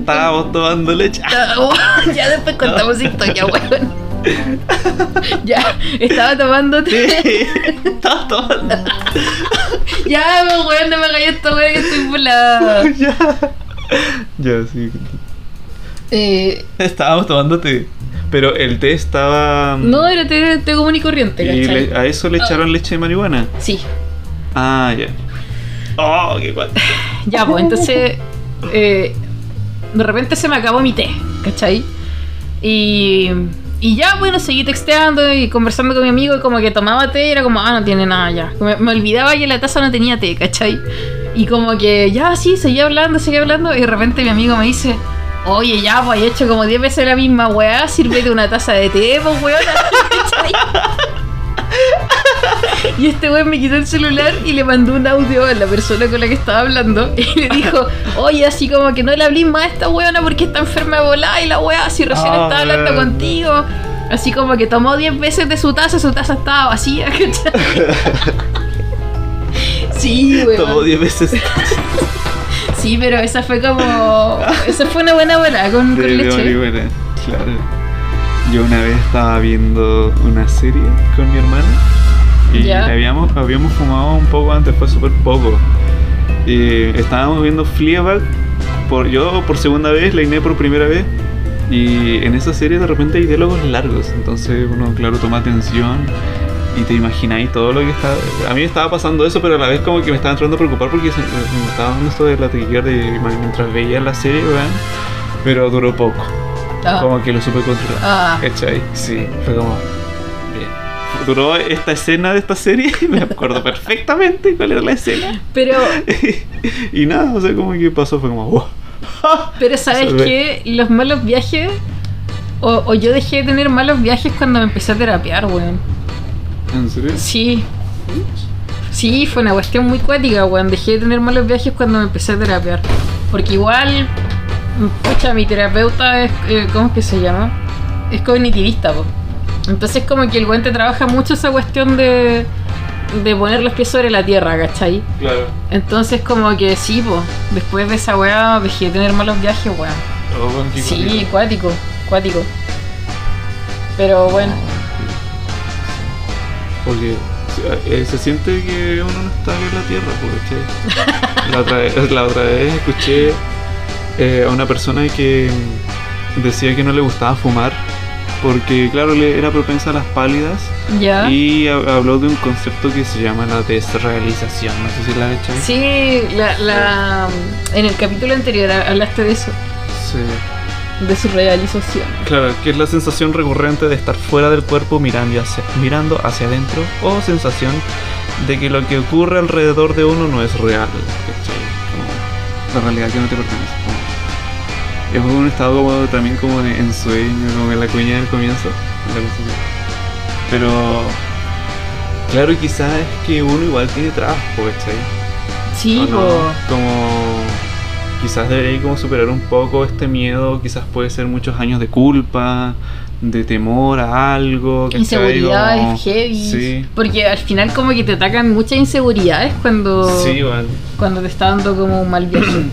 Estábamos tomando leche. Oh, ya después contamos historia, weón. Ya, estaba tomando té. Estaba tomando. ya, pues, weón, no me hagas esto, weón, que estoy volada. ya. Ya, sí. Eh, Estábamos tomando té. Pero el té estaba. no, era té, té común y corriente, Y a eso le echaron leche de marihuana. Sí, Ah, ya. Oh, qué guay. ya, pues entonces. eh, de repente se me acabó mi té, ¿cachai? Y. Y ya, bueno, seguí texteando y conversando con mi amigo y como que tomaba té y era como, ah, no tiene nada ya. Me, me olvidaba que la taza no tenía té, ¿cachai? Y como que, ya, sí, seguía hablando, seguía hablando y de repente mi amigo me dice, oye, ya, pues he hecho como 10 veces la misma weá, sírvete una taza de té, pues weón. Y este weón me quitó el celular y le mandó un audio a la persona con la que estaba hablando y le dijo, oye, así como que no le hablé más a esta weona porque está enferma de volada y la weá si recién Ah, estaba hablando contigo. Así como que tomó 10 veces de su taza, su taza estaba vacía, ¿cachai? Sí, weón. Tomó 10 veces. Sí, pero esa fue como. Esa fue una buena bola con, con leche. marihuana. Claro. Yo una vez estaba viendo una serie con mi hermana y Ya. habíamos, habíamos fumado un poco antes, fue súper poco. Y estábamos viendo Fleabag, por, yo por segunda vez, la Iné por primera vez. Y en esa serie de repente hay diálogos largos, entonces uno, claro, toma atención y te imagináis todo lo que está. A mí me estaba pasando eso, pero a la vez como que me estaba entrando a preocupar porque se- me estaba dando esto de la taquicardia mientras veía la serie, weón. Pero duró poco. Ah. Como que lo supe controlar. Ah. ¿Cachai? Sí, fue como. Duró esta escena de esta serie, me acuerdo perfectamente cuál era la escena. Pero, y nada, o sea, como que pasó, fue como. wow. pero ¿sabes qué? Los malos viajes. O, o yo dejé de tener malos viajes cuando me empecé a terapiar, weón. ¿En serio? Sí. Sí, fue una cuestión muy cuática, weón. Dejé de tener malos viajes cuando me empecé a terapiar. Porque igual, pucha, mi terapeuta es, eh, ¿cómo es que se llama? Es cognitivista, po. Entonces como que el weón te trabaja mucho esa cuestión de, de poner los pies sobre la tierra, ¿cachai? Claro. Entonces como que sí, po. Después de esa weá dejé de tener malos viajes, weón. Oh, Sí, cuático. cuático. Pero bueno. Porque eh, se siente que uno no está en la tierra, porque la otra vez, la otra vez escuché eh, a una persona que decía que no le gustaba fumar porque claro le era propensa a las pálidas Ya. y ha- habló de un concepto que se llama la desrealización no sé si la he hecho Sí, la, la, en el capítulo anterior hablaste de eso, de su realización. Claro, que es la sensación recurrente de estar fuera del cuerpo mirando hacia, mirando hacia adentro o sensación de que lo que ocurre alrededor de uno no es real. ¿cachai? Como la realidad que no te pertenece. Es un estado como también como de ensueño, como en la cuña del comienzo. Pero claro, quizás es que uno igual tiene trabajo, ¿cachai? Sí, ¿O no? Como quizás debería como superar un poco este miedo, quizás puede ser muchos años de culpa, de temor a algo, ¿cachai? inseguridades Como- heavy. Sí. Porque al final como que te atacan muchas inseguridades cuando, Sí, cuando te está dando como un mal viaje.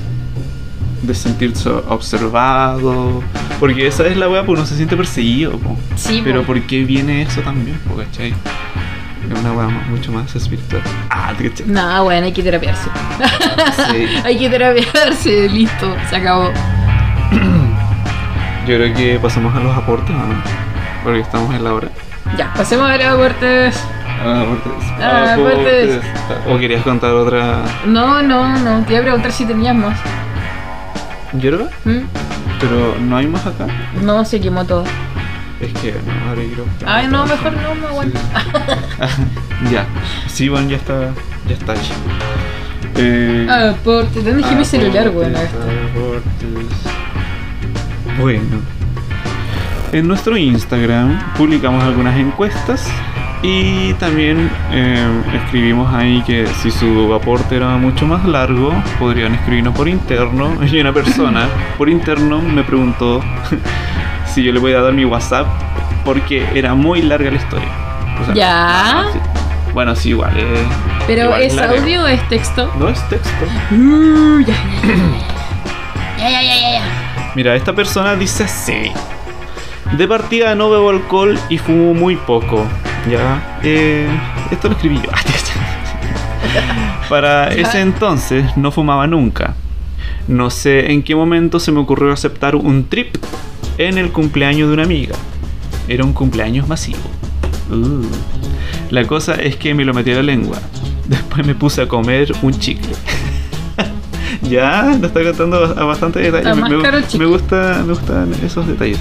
De sentirse observado. Porque esa es la weá, pues uno se siente perseguido, po. Sí, Pero po. ¿por qué viene eso también, po, cachai? Es una weá mu- mucho más espiritual. Ah, ¿te cachai? Nada, bueno, hay que terapiarse. Sí. hay que terapiarse, listo, se acabó. Yo creo que pasamos a los aportes, ¿o no? Porque estamos en la hora. Ya, pasemos a los aportes. Ah, aportes. Ah, aportes. ¿O querías contar otra No, no, no, te iba a preguntar si tenías más. Hierba? ¿Mm? Pero no hay más acá. No, se quemó todo. Es que no, ahora quiero. Ay, no, mejor no me aguanto. ya. Sí, bueno, ya está. Ya está hecho. Eh, Aportes, ¿dónde dejé mi celular, aportes. Bueno. En nuestro Instagram publicamos algunas encuestas y también eh, escribimos ahí que si su aporte era mucho más largo, podrían escribirnos por interno. Y una persona por interno me preguntó si yo le podía dar mi WhatsApp porque era muy larga la historia. O sea, ¿Ya? sí. Bueno, sí, igual. eh, ¿Pero igual es larga. audio o es texto? No es texto. Uh, ya. Ya, ya, ya, ya, ya. Mira, esta persona dice así. De partida no bebo alcohol y fumo muy poco. Ya. Eh, esto lo escribí yo. Para ese entonces no fumaba nunca. No sé en qué momento se me ocurrió aceptar un trip en el cumpleaños de una amiga. Era un cumpleaños masivo. Uh. La cosa es que me lo metí a la lengua. Después me puse a comer un chicle. ya, lo está contando a bastante detalle. Me, me- me gusta, me gustan esos detalles.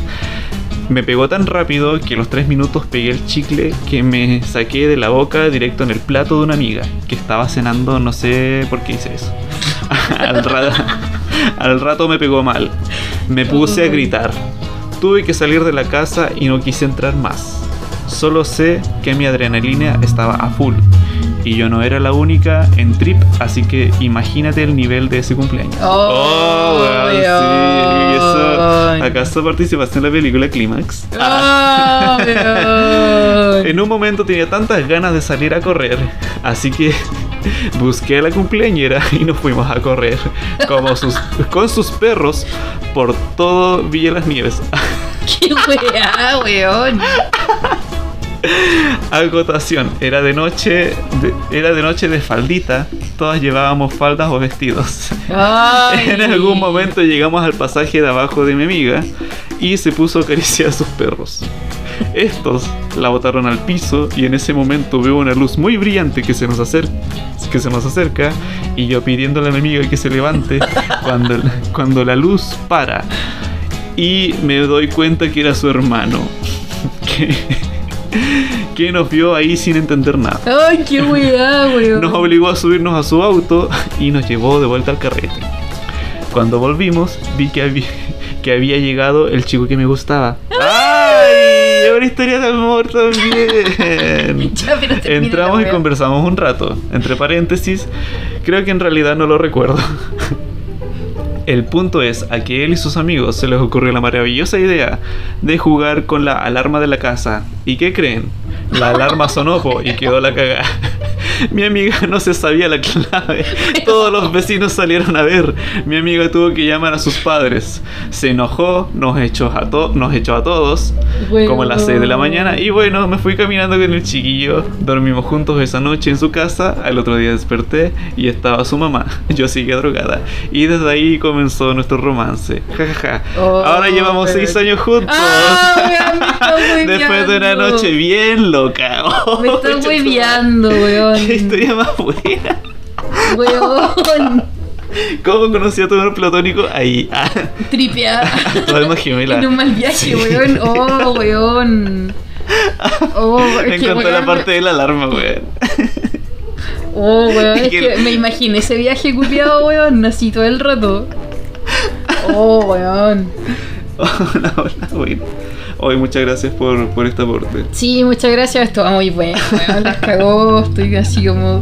Me pegó tan rápido que a los tres minutos pegué el chicle que me saqué de la boca directo en el plato de una amiga que estaba cenando, no sé por qué hice eso. al, ra- al rato me pegó mal. Me puse a gritar. Tuve que salir de la casa y no quise entrar más. Solo sé que mi adrenalina estaba a full. Y yo no era la única en trip, así que imagínate el nivel de ese cumpleaños. Oh, weón, sí. weón. Eso- ¿Acaso participaste en la película Clímax? Oh. En un momento tenía tantas ganas de salir a correr, así que busqué a la cumpleañera y nos fuimos a correr como sus, con sus perros por todo Villa Las Nieves. Qué weá, weón. Agotación, era de noche, de- era de noche de faldita, todas llevábamos faldas o vestidos. Ay. En algún momento llegamos al pasaje de abajo de mi amiga y se puso a acariciar a sus perros. Estos la botaron al piso y en ese momento veo una luz muy brillante que se nos acerca, que se nos acerca y yo pidiéndole a mi amiga que se levante cuando, cuando la luz para y me doy cuenta que era su hermano que, que nos vio ahí sin entender nada. Ay, qué weá, weón. Nos obligó a subirnos a su auto y nos llevó de vuelta al carrete. Cuando volvimos, vi que había, que había llegado el chico que me gustaba. ¡Ay! Una historia de amor también. Ya, pero Entramos y conversamos un rato. Entre paréntesis, creo que en realidad no lo recuerdo. El punto es a que él y sus amigos se les ocurrió la maravillosa idea de jugar con la alarma de la casa. ¿Y qué creen? La alarma sonó y quedó la cagada. Mi amiga no se sabía la clave. Todos los vecinos salieron a ver. Mi amiga tuvo que llamar a sus padres. Se enojó, nos echó a, to- nos echó a todos, como a las 6 de la mañana. Y bueno, me fui caminando con el chiquillo. Dormimos juntos esa noche en su casa. Al otro día desperté y estaba su mamá. Yo seguía drogada. Y desde ahí comenzó nuestro romance. Ja, ja, ja. Oh, Ahora llevamos weón. 6 años juntos. Ah, Después de una noche bien loca. Oh, Me hueveando, madre. weón. Qué historia más buena. Weón. ¿Cómo conocí a tu amor platónico? Ahí. Ah, Tripeada. tu alma gemela. En un mal viaje, Sí. weón. Oh, weón. Oh, Me encantó la parte de la alarma, weón. Oh, weón, es que- que me imaginé ese viaje culiado, weón, así todo el rato. Oh, weón. Hola, hola, bueno. Hoy muchas gracias por, por este aporte. Sí, muchas gracias, esto va muy bueno, weón, las cagó, estoy así como...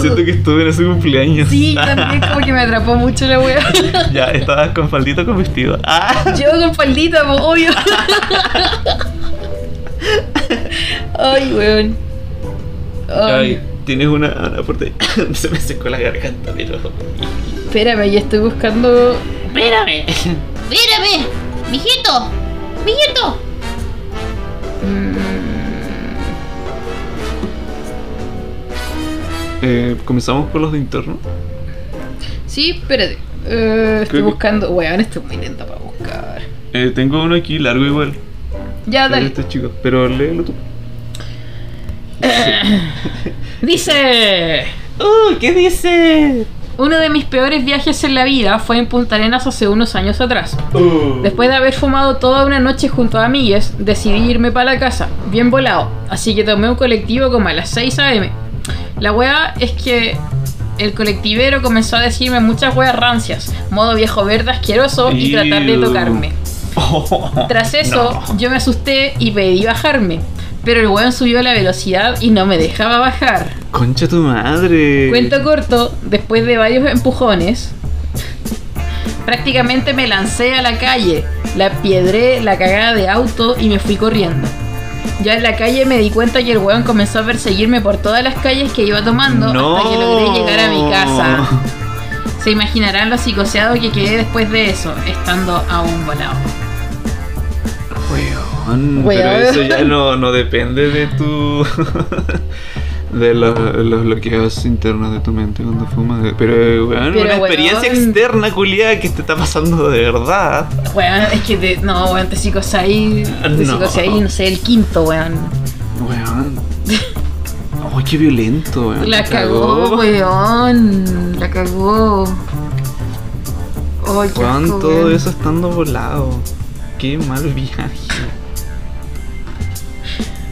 Siento que estuve en ese cumpleaños. Sí, también como que me atrapó mucho la weá. ya, estabas con faldito o con vestido. Ah, Yo con faldita, obvio. Ay, weón. Ay, Ay, tienes una, un aporte. Se me secó la garganta, pero. espérame, ya estoy buscando... Espérame. Mírame. Mijito. Mijito. Eh, Comenzamos con los de interno. Sí, espérate. Eh, estoy Creo que- buscando... Weón, estoy muy lenta para buscar. Eh, tengo uno aquí largo igual. Ya, dale. Este chico. Pero léelo tú. Dice... ¡Oh! ¿Qué dice? Uno de mis peores viajes en la vida fue en Punta Arenas hace unos años atrás. Después de haber fumado toda una noche junto a amigues, decidí irme para la casa, bien volado. Así que tomé un colectivo como a las 6 a.m. La wea es que el colectivero comenzó a decirme muchas weas rancias, modo viejo verde asqueroso y tratar de tocarme. Tras eso, yo me asusté y pedí bajarme. Pero el weón subió la velocidad y no me dejaba bajar. Concha tu madre. Cuento corto, después de varios empujones, prácticamente me lancé a la calle, la piedré la cagada de auto y me fui corriendo. Ya en la calle me di cuenta que el weón comenzó a perseguirme por todas las calles que iba tomando No. hasta que logré llegar a mi casa. Se imaginarán lo psicoseado que quedé después de eso, estando aún volado. Weón. Weón, Weón. pero eso ya no, no depende de tu. de los, los bloqueos internos de tu mente cuando fumas. Pero, weón, Pero, una experiencia externa, culiada, que te está pasando de verdad. Weón, es que te, no, weón, te psicoseáis, te No. psicoseáis, no sé, el quinto, weón. Weón. Ay, qué violento, weón. La te cagó, weón. La cagó. Ay, todo eso estando volado. Qué mal viaje.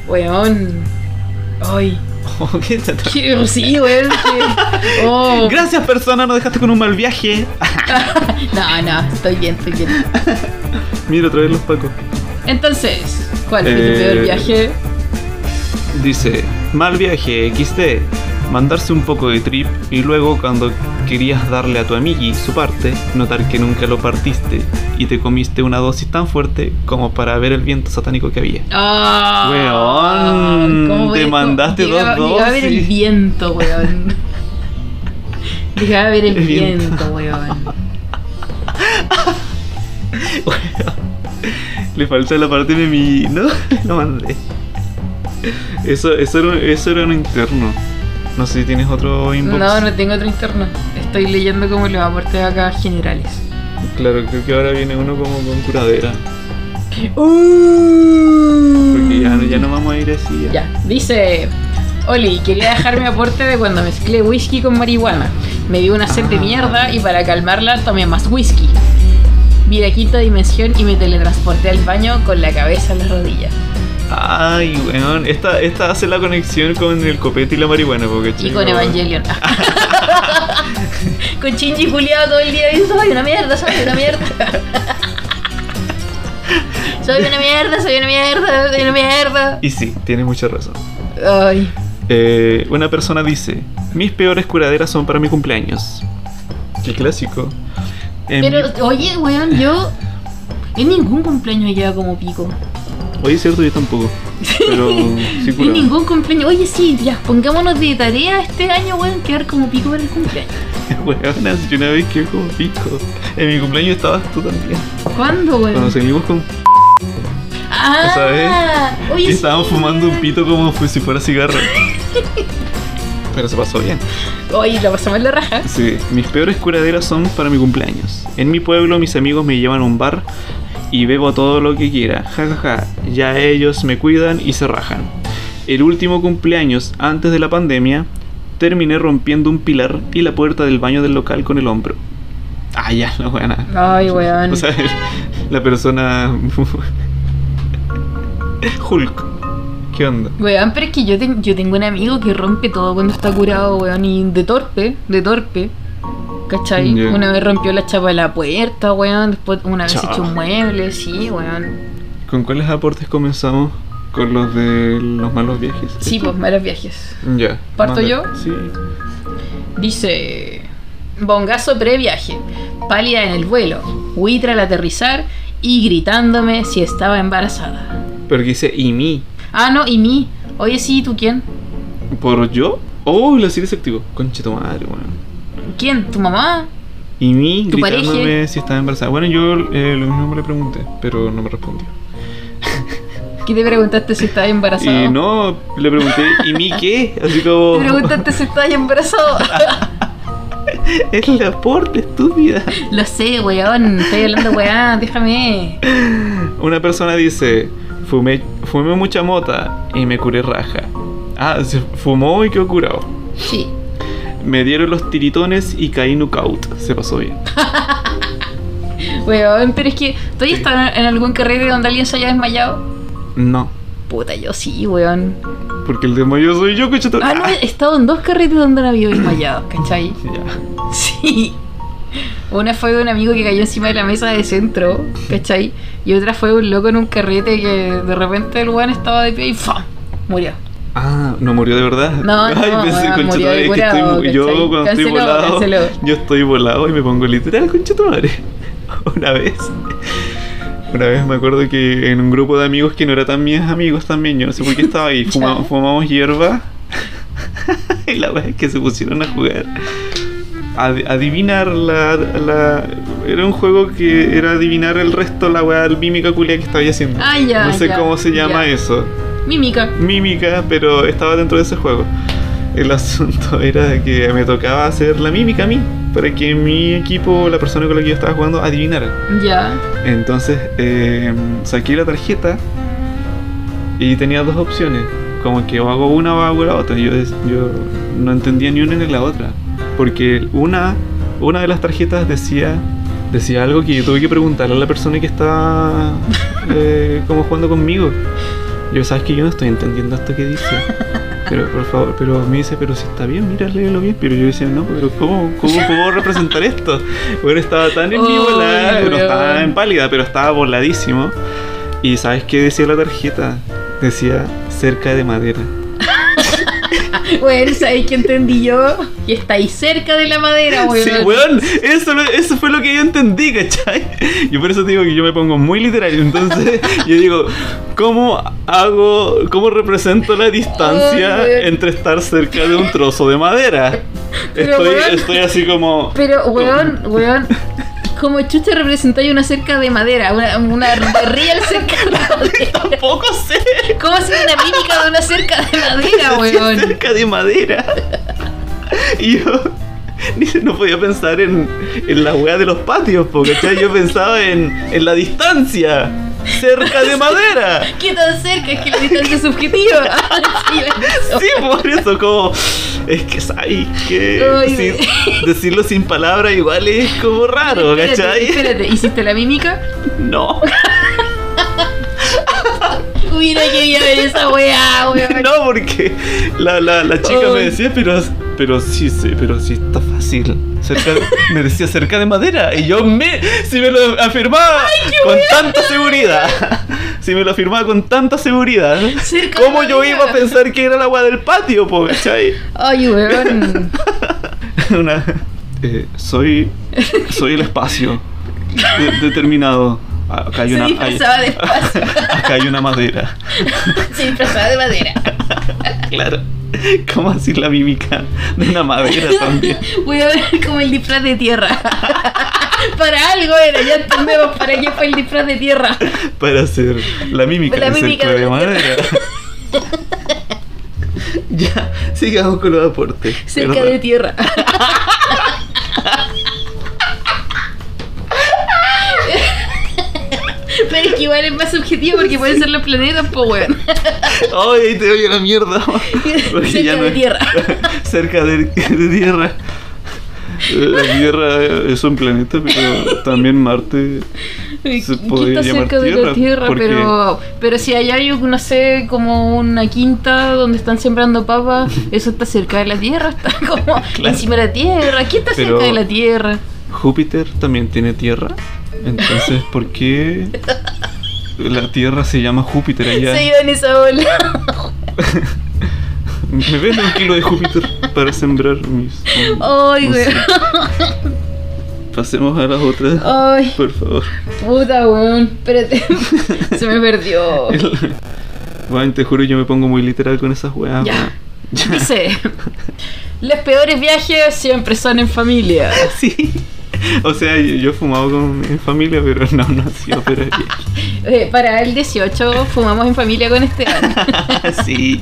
Weón. Ay. Oh, ¿qué Qué, sí, weón. Oh. Gracias, persona, nos dejaste con un mal viaje. No, no, estoy bien, estoy bien. Mira otra vez los pacos. Entonces, ¿cuál fue tu Eh, peor viaje? Dice, mal viaje XD, mandarse un poco de trip y luego cuando querías darle a tu amigui su parte, notar que nunca lo partiste y te comiste una dosis tan fuerte como para ver el viento satánico que había. Ah, Weón, ¿cómo te mandaste Llegaba- dos Llegaba a ver el dosis. viento, weón. Llegaba a ver el El viento. viento, weón. Le falta la parte de mi... No, lo mandé. Eso, eso, era, eso era un interno. No sé si tienes otro inbox. No, no tengo otro interno. Estoy leyendo como los aportes acá generales. Claro, creo que ahora viene uno como con curadera. Uh. Porque ya, ya no vamos a ir así. Ya. Ya, dice Oli, quería dejar mi aporte de cuando mezclé whisky con marihuana. Me dio una sed de Ah. mierda y para calmarla tomé más whisky. Vi la quinta dimensión y me teletransporté al baño con la cabeza en las rodillas. Ay, weón. Esta, esta hace la conexión con el copete y la marihuana, porque Y con Evangelion. con Shinji Juliado todo el día y soy una mierda, soy una mierda. soy una mierda, soy una mierda, soy una mierda. Y sí, tiene mucha razón. Ay. Eh, una persona dice: Mis peores curaderas son para mi cumpleaños. Qué clásico. En Pero, mi- oye, weón, yo. En ningún cumpleaños quedado como pico. Oye, es cierto, yo tampoco. Pero sí curado. ningún cumpleaños. Oye, sí, ya, pongámonos de tarea este año, weón, quedar como pico para el cumpleaños. Weona, yo una vez quedé como pico. En mi cumpleaños estabas tú también. ¿Cuándo, weón? Cuando seguimos con. Ah, ¿sabes? oye, Y estábamos sí, fumando un weón. pito como si fuera cigarro. Pero se pasó bien. Oye, lo pasamos en la raja. Sí, mis peores curaderas son para mi cumpleaños. En mi pueblo mis amigos me llevan a un bar y bebo todo lo que quiera. Ja, ja, ja. Ya ellos me cuidan y se rajan. El último cumpleaños antes de la pandemia terminé rompiendo un pilar y la puerta del baño del local con el hombro. Ah, ya, la buena. Ay, weón. O sea, la persona... Hulk. ¿Qué onda? Weón, pero es que yo, ten- yo tengo un amigo que rompe todo cuando está curado, weón, y de torpe, de torpe. ¿Cachai? Una vez rompió la chapa de la puerta, weón. Después una vez Chao. echó un mueble, sí, weón. ¿Con cuáles aportes comenzamos? Con los de los malos viajes. Sí, pues malos viajes. Ya. ¿Parto yo? Sí. Dice: Bongazo previaje, pálida en el vuelo, huitra al aterrizar y gritándome si estaba embarazada. Pero dice y mí. Ah, no, y mí. Oye, sí, ¿tú quién? ¿Por yo? Oh, la serie se activó. Conche tu madre, weón. ¿Quién? ¿Tu mamá? Y mí ¿Tu gritándome pareja? si estaba embarazada. Bueno, yo eh, lo mismo le pregunté, pero no me respondió. ¿Qué te preguntaste si estabas embarazada? Y no, le pregunté, ¿y mí qué? Así como. Te preguntaste si estabas embarazado. Es el aporte, estúpida. Lo sé, weón. Estoy hablando, weón. Déjame. Una persona dice: fumé, fumé mucha mota y me curé raja. Ah, se fumó y quedó curado. Sí. Me dieron los tiritones y caí knockout. Se pasó bien. Weón, pero es que. ¿Todavía estás en algún carrete donde alguien se haya desmayado? No, Puta, yo sí, weón. porque el desmayo soy yo, cocheto. Ah, no, he estado en dos carretes donde no había desmayado, ¿cachai? Ya. Sí. Una fue de un amigo que cayó encima de la mesa de centro, ¿cachai? Y otra fue un loco en un carrete que de repente el weón estaba de pie y ¡fam! Murió. Ah, no murió de verdad. No, no, weón, conchetumare, murió de es estoy curado, mu- yo cuando estoy Canceló, volado, canceló. yo estoy volado y me pongo literal con madre. Una vez. Una vez me acuerdo que en un grupo de amigos que no era tan mis amigos también, yo no sé por qué estaba ahí, fuma- fumamos hierba y la vez que se pusieron a jugar. a adivinar la, la- era un juego que era adivinar el resto, la weá mímica culia que estaba haciendo. Ah, ya, no sé ya, cómo se llama ya. eso. Mímica. Mímica, pero estaba dentro de ese juego. El asunto era de que me tocaba hacer la mímica a mí, para que mi equipo, la persona con la que yo estaba jugando, adivinara. Ya. Entonces eh, saqué la tarjeta y tenía dos opciones. Como que o hago una o hago la otra. Yo, yo no entendía ni una ni la otra. Porque una, una de las tarjetas decía, decía algo que yo tuve que preguntarle a la persona que estaba eh, como jugando conmigo. Yo, sabes que yo no estoy entendiendo esto que dice. Pero por favor, pero me dice, pero si está bien, mira, léelo bien. Pero yo decía, no, pero ¿cómo, cómo puedo representar esto? Bueno, estaba tan en mi volada, no estaba en pálida, pero estaba voladísimo. Y ¿sabes qué decía la tarjeta? Decía cerca de madera. Bueno, ¿sabes qué entendí yo? Que está ahí cerca de la madera, weón. Sí, weón, eso, eso fue lo que yo entendí, ¿cachai? Yo por eso digo que yo me pongo muy literario. Entonces, yo digo, ¿cómo hago, cómo represento la distancia entre estar cerca de un trozo de madera? Pero, Estoy, weón. estoy así como. Pero, weón, weón. Como chucha representáis una cerca de madera, una, una real cerca de madera. Tampoco sé. ¿Cómo hacer una mímica de una cerca de madera, weón? cerca de madera. Y yo no podía pensar en, en la weá de los patios, porque yo pensaba en, en la distancia. Cerca de madera. ¿Qué tan cerca? Es que la distancia es subjetiva. Sí, por eso, como. Es que sabes que. Sin- decirlo sin palabras igual es como raro, Espérate, ¿cachai? espérate, ¿hiciste la mímica? No, Hubiera querido ver esa weá, weón. no, porque la, la, la chica me decía, pero, pero sí, sí, pero sí está fácil. Cerca de- me decía cerca de madera. Y yo me. Si me lo afirmaba con tanta seguridad. Si me lo afirmaba con tanta seguridad. Cerca ¿Cómo yo iba a pensar que era el agua del patio, po, ¿cachai? Ay, weón. Una, eh, soy soy el espacio de- determinado. Ah, Acá hay Se una de espacio. acá hay una madera. Se disfrazaba de madera. Claro. ¿Cómo así la mímica de una madera también? Voy a ver como el disfraz de tierra. Para algo era, ya entendemos para qué fue el disfraz de tierra. Para hacer la mímica La de mímica de de madera. ya, sigamos con los aportes. Cerca de tierra. Pero es que igual es más subjetivo porque pueden ser los planetas, pues weón. Ay, te oye la mierda. Cerca de tierra. cerca de, de tierra. La Tierra es un planeta, pero también Marte se ¿Qué podría está llamar cerca de la Tierra. tierra? porque Pero, pero si allá hay, no sé, como una quinta donde están sembrando papas, eso está cerca de la tierra, está como Claro. encima de la tierra. ¿Quién está Pero- cerca de la tierra? Júpiter también tiene Tierra. Entonces, ¿por qué la Tierra se llama Júpiter allá? Se iba en esa ola. Me venden un kilo de Júpiter para sembrar mis. Ay, güey. sé. Pasemos a las otras. Ay, Por favor. puta, weón. Espérate. Se me perdió. El- Bueno, te juro, yo me pongo muy literal con esas weas. Ya. Ya. Dice: Los peores viajes siempre son en familia. Sí. O sea, yo, yo he fumado con, en familia, pero no, no ha sido pero Eh, para el 18 fumamos en familia con Esteban. Sí.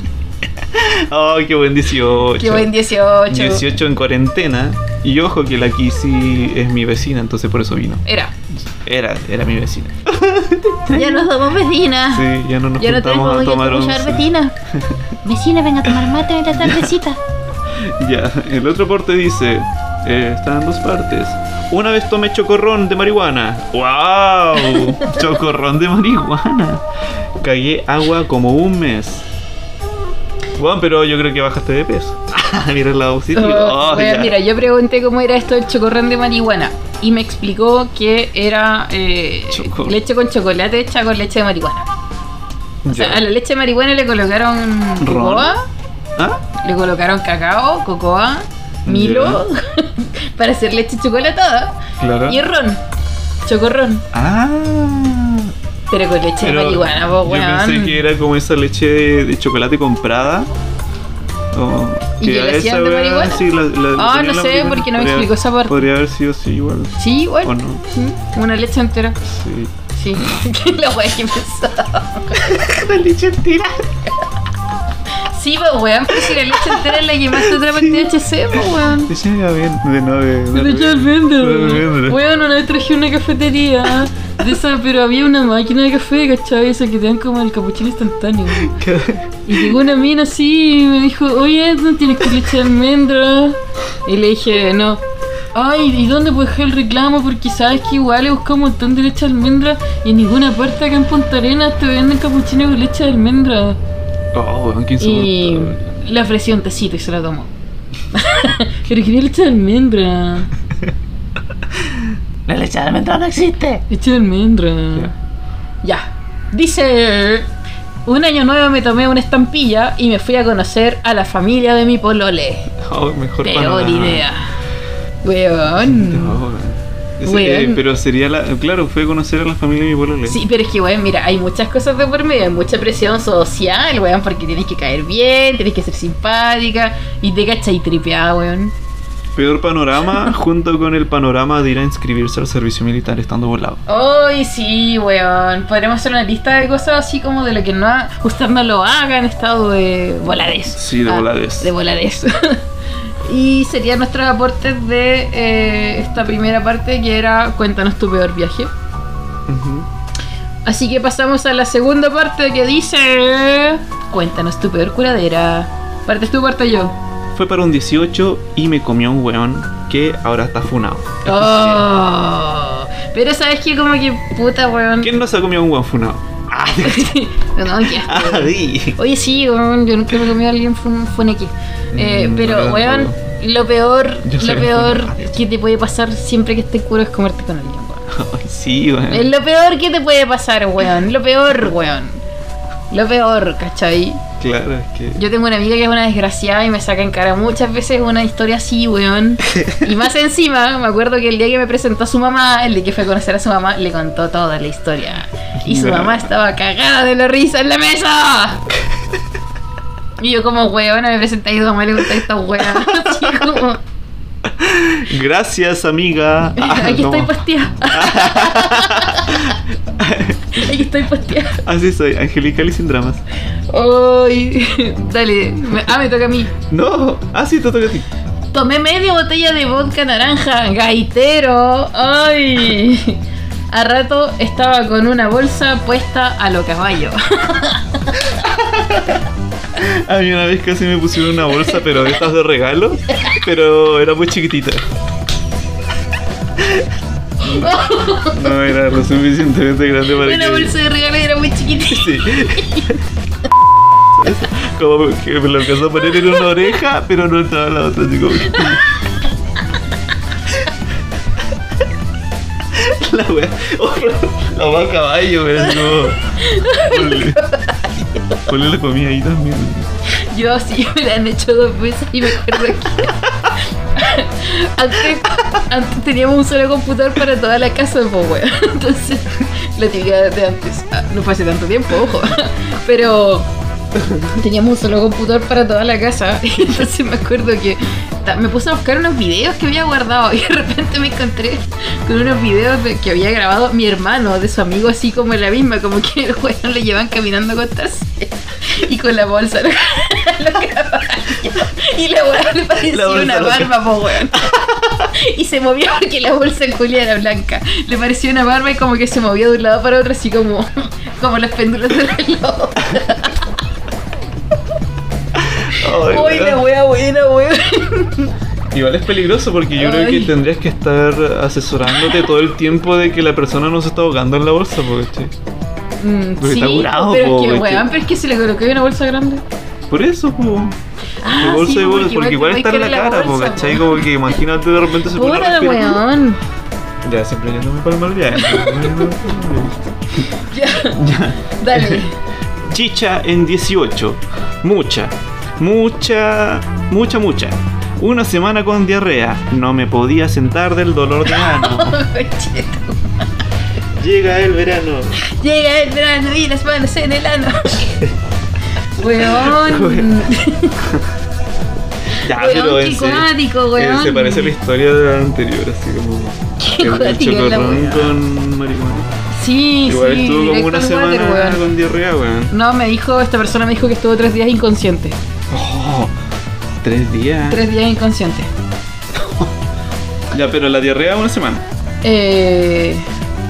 Ay, qué buen 18. Qué buen 18. 18 en cuarentena. Y ojo que la Kissy es mi vecina, entonces por eso vino. Era. Era, era mi vecina. Ya nos somos vecinas. Sí, ya no nos Ya no tenemos juntamos Voy a tomar once. vecina. Vecina, venga a tomar mate en la tardecita. Ya, el otro porte dice, eh, está en dos partes. Una vez tomé chocorrón de marihuana. ¡Wow! chocorrón de marihuana. Cagué agua como un mes. Bueno, pero yo creo que bajaste de peso. mira el lado positivo. Oh, Oh, bueno, mira, yo pregunté cómo era esto del chocorrón de marihuana y me explicó que era eh, leche con chocolate hecha con leche de marihuana. O sea, Ya. a la leche de marihuana le colocaron Ron. cocoa, ¿Ah? le colocaron cacao, cocoa, milo para hacer leche chocolatada Claro. y ron, chocorrón, Ah. pero con leche Pero de marihuana, po, yo pensé que era como esa leche de, de chocolate comprada. O ¿Y que a le esa hacían de marihuana? sí, la- la- Ah, la no la sé, porque no me explicó esa parte. Podría haber sido así igual. Sí, igual. ¿O no? Mm, Una leche entera. Sí. Sí. la wea que pensaba. La leche entera. Sí, pues weón, pero si la leche entera la que más te atrapa el THC, pues weón. Leche de bien, de no de. de Leche de almendra. de almendra. Weón, una vez traje una cafetería de esa, pero había una máquina de café, ¿cachai? Esa que te dan como el capuchino instantáneo. Y llegó una mina así y me dijo, oye, ¿no tienes que leche de almendra? Y le dije, no. Ay, ¿y dónde puedo dejar el reclamo? Porque sabes que igual he buscado un montón de leche de almendra y en ninguna parte acá en Punta Arenas te venden capuchino con leche de almendra. Oh, qué Y le ofrecí un tecito y se lo tomó. Pero quería leche de almendra. La leche de almendra no existe. Leche de almendra. Ya. Dice. Un año nuevo me tomé una estampilla y me fui a conocer a la familia de mi polole. Oh, mejor Peor panorama. idea. Weón. Eh, pero sería la. Claro, fue conocer a la familia de mi polole. Sí, pero es que, weón, mira, hay muchas cosas de por medio, hay mucha presión social, weón, porque tienes que caer bien, tienes que ser simpática y te cachai tripeada, weón. Peor panorama junto con el panorama de ir a inscribirse al servicio militar estando volado. Ay, sí, weón. Podríamos hacer una lista de cosas así como de lo que no ha, usted no lo haga en estado de voladez. Sí, de voladez. De voladez. y serían nuestros aportes de eh, esta primera parte que era Cuéntanos tu peor viaje. Así que pasamos a la segunda parte que dice Cuéntanos tu peor curadera. ¿Partes tú, parto yo? Fue para un 18 y me comió un weón que ahora está funado. Oh, pero sabes que como que puta, weón. ¿Quién no se ha comido un weón funado? Ah, no, qué asco, ah, di. Oye, sí, weón, yo nunca me comí a alguien fun, funeque. Eh, Mm, pero, no, weón, lo peor, Yo soy lo peor funerario. que te puede pasar siempre que estés curo es comerte con alguien, weón. Ay, sí, weón. Es lo peor que te puede pasar, weón. Lo peor, weón. Lo peor, ¿cachai? Claro, es que. Yo tengo una amiga que es una desgraciada y me saca en cara muchas veces una historia así, weón. Y más encima, me acuerdo que el día que me presentó a su mamá, el día que fue a conocer a su mamá, le contó toda la historia. Y su mamá estaba cagada de la risa en la mesa. Y yo como weona me presenté y a mamá le conté esta weá. Así como, Gracias, amiga. Ah, aquí no. estoy posteada. aquí estoy posteada. Así soy, angelical y sin dramas. Ay, dale. Ah, me toca a mí. No, ah, sí, te toca a ti. Tomé media botella de vodka naranja, gaitero. Ay. A rato estaba con una bolsa puesta a lo caballo. A mí una vez casi me pusieron una bolsa, pero de estas de regalo, pero era muy chiquitita. No era lo suficientemente grande para Una que... bolsa de regalo y era muy chiquitita. Sí. Como que me lo empezó a poner en una oreja, pero no estaba en la otra, así como... La wea... Oh, la wea caballo, como... Ponle, ponle la comida ahí también. Yo sí me la han hecho dos veces y me acuerdo que antes, antes teníamos un solo computador para toda la casa, pues. Entonces, la típica de antes. Ah, No fue hace tanto tiempo, ojo. Pero teníamos un solo computador para toda la casa. Y entonces me acuerdo que me puse a buscar unos videos que había guardado y de repente me encontré con unos videos de- que había grabado mi hermano de su amigo así como en la misma, como que el weón le llevan caminando a acostarse y con la bolsa lo, lo y la weá le parecía bolsa una barba, po weón. Y se movió porque la bolsa en Julia era blanca. Le pareció una barba y como que se movía de un lado para otro así como, como los péndulos del reloj. Uy, la wea buena, weón. Igual es peligroso porque yo creo que tendrías que estar asesorándote todo el tiempo de que la persona no se está ahogando en la bolsa, porque Mm, Porque sí, está curado, pero po, es que, weón, pero es que se le colocó una bolsa grande. Por eso, po. Ah, bolsa sí, de bolsa, porque porque igual está en la cara, po, ¿cachai? Como que imagínate de repente se pone a weón. Ya, siempre yéndome para el mal viaje. Ya. Dale. Chicha en 18. Mucha, mucha, mucha, mucha. Una semana con diarrea. No me podía sentar del dolor de ano. Concheto. Llega el verano. Llega el verano y las manos en el ano. Weón. Ya, Weón, pero qué cuático, weón. se parece a la historia de la anterior, así como. Qué el, chocorrón con marihuana. Sí, Igual sí. estuvo como una semana water, con diarrea, weón. No, me dijo, esta persona me dijo que estuvo tres días inconsciente. Oh, tres días. Tres días inconsciente. Ya, pero la diarrea una semana. Eh.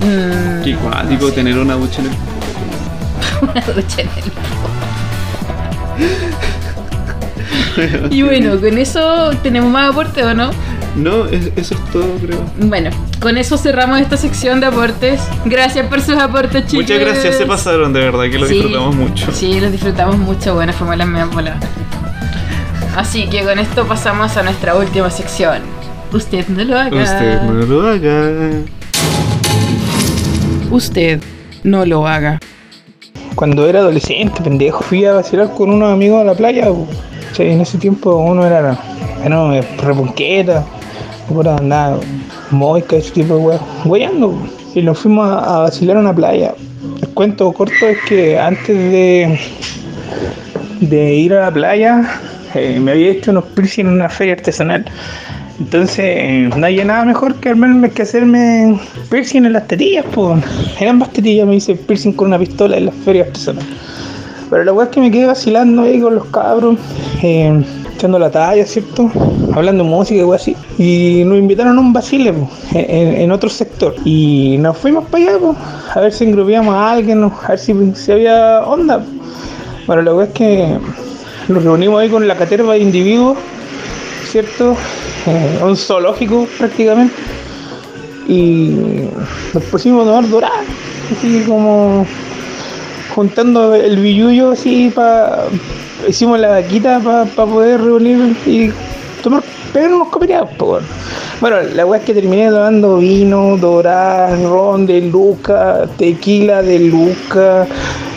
mm, Qué cuático no sé. tener una ducha en el. una ducha en el Y bueno, con eso tenemos más aporte o no? No, es- eso es todo, creo. Bueno, con eso cerramos esta sección de aportes. Gracias por sus aportes, chicos. Muchas gracias, se pasaron, de verdad, que lo Sí, disfrutamos mucho. Sí, los disfrutamos mucho. Bueno, fuimos las medias voladas. Así que con esto pasamos a nuestra última sección. Usted no lo haga. Usted no lo haga. Usted no lo haga. Cuando era adolescente, pendejo, fui a vacilar con unos amigos a la playa. O sea, en ese tiempo uno era, era reponqueta, pura andaba moica, ese tipo de weas, weyando. Y nos fuimos a, vacilar a una playa. El cuento corto es que antes de, de ir a la playa, eh, me había hecho unos piercing en una feria artesanal. Entonces, no había nada mejor que armarme que hacerme piercing en las tetillas, pues. Eran más tetillas, me hice piercing con una pistola en las ferias artesanales. Pero la weá es que me quedé vacilando ahí con los cabros, eh, echando la talla, ¿cierto? Hablando música y así. Y nos invitaron a un vacile, po, en, otro sector. Y nos fuimos para allá, pues, a ver si engrupiamos a alguien, a ver si, si había onda. Bueno, la weá es que nos reunimos ahí con la caterva de individuos ¿cierto? Eh, un zoológico prácticamente. Y nos pusimos a tomar dorada, así como juntando el billullo así para... Hicimos la vaquita para poder reunir y tomar, pegar unos copeteados, po, weón. Bueno, la weá es que terminé tomando vino, dorada, ron de Luca, tequila de Luca.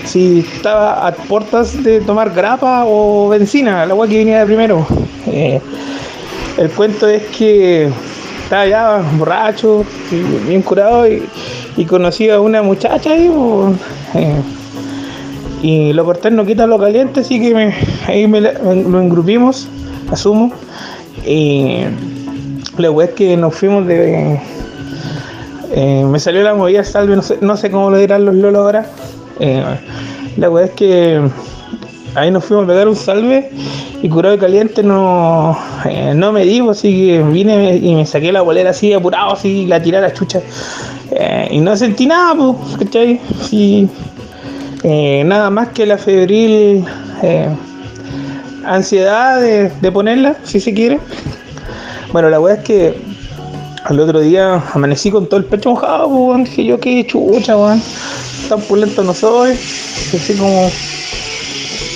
Si estaba a puertas de tomar grapa o benzina, la weá que venía de primero. Eh, el cuento es que estaba ya borracho, bien curado, y, y conocí a una muchacha ahí, y lo cortés no quita lo caliente, así que me- ahí me, la- lo engrupimos, asumo. Y la es que nos fuimos de. eh, me salió la movida salve, no sé, no sé cómo lo dirán los lolos ahora. Eh, la wea es que ahí nos fuimos a pegar un salve y curado y caliente no, eh, no me digo, así que vine y me saqué la bolera así apurado, así la tiré a la chucha. Eh, y no sentí nada, pues, ¿cachai? Sí, eh, nada más que la febril eh, ansiedad de, ponerla, si se quiere. Bueno, la weá es que al otro día amanecí con todo el pecho mojado, weón. Dije yo, qué chucha, weón. Tan pulento no soy. Así como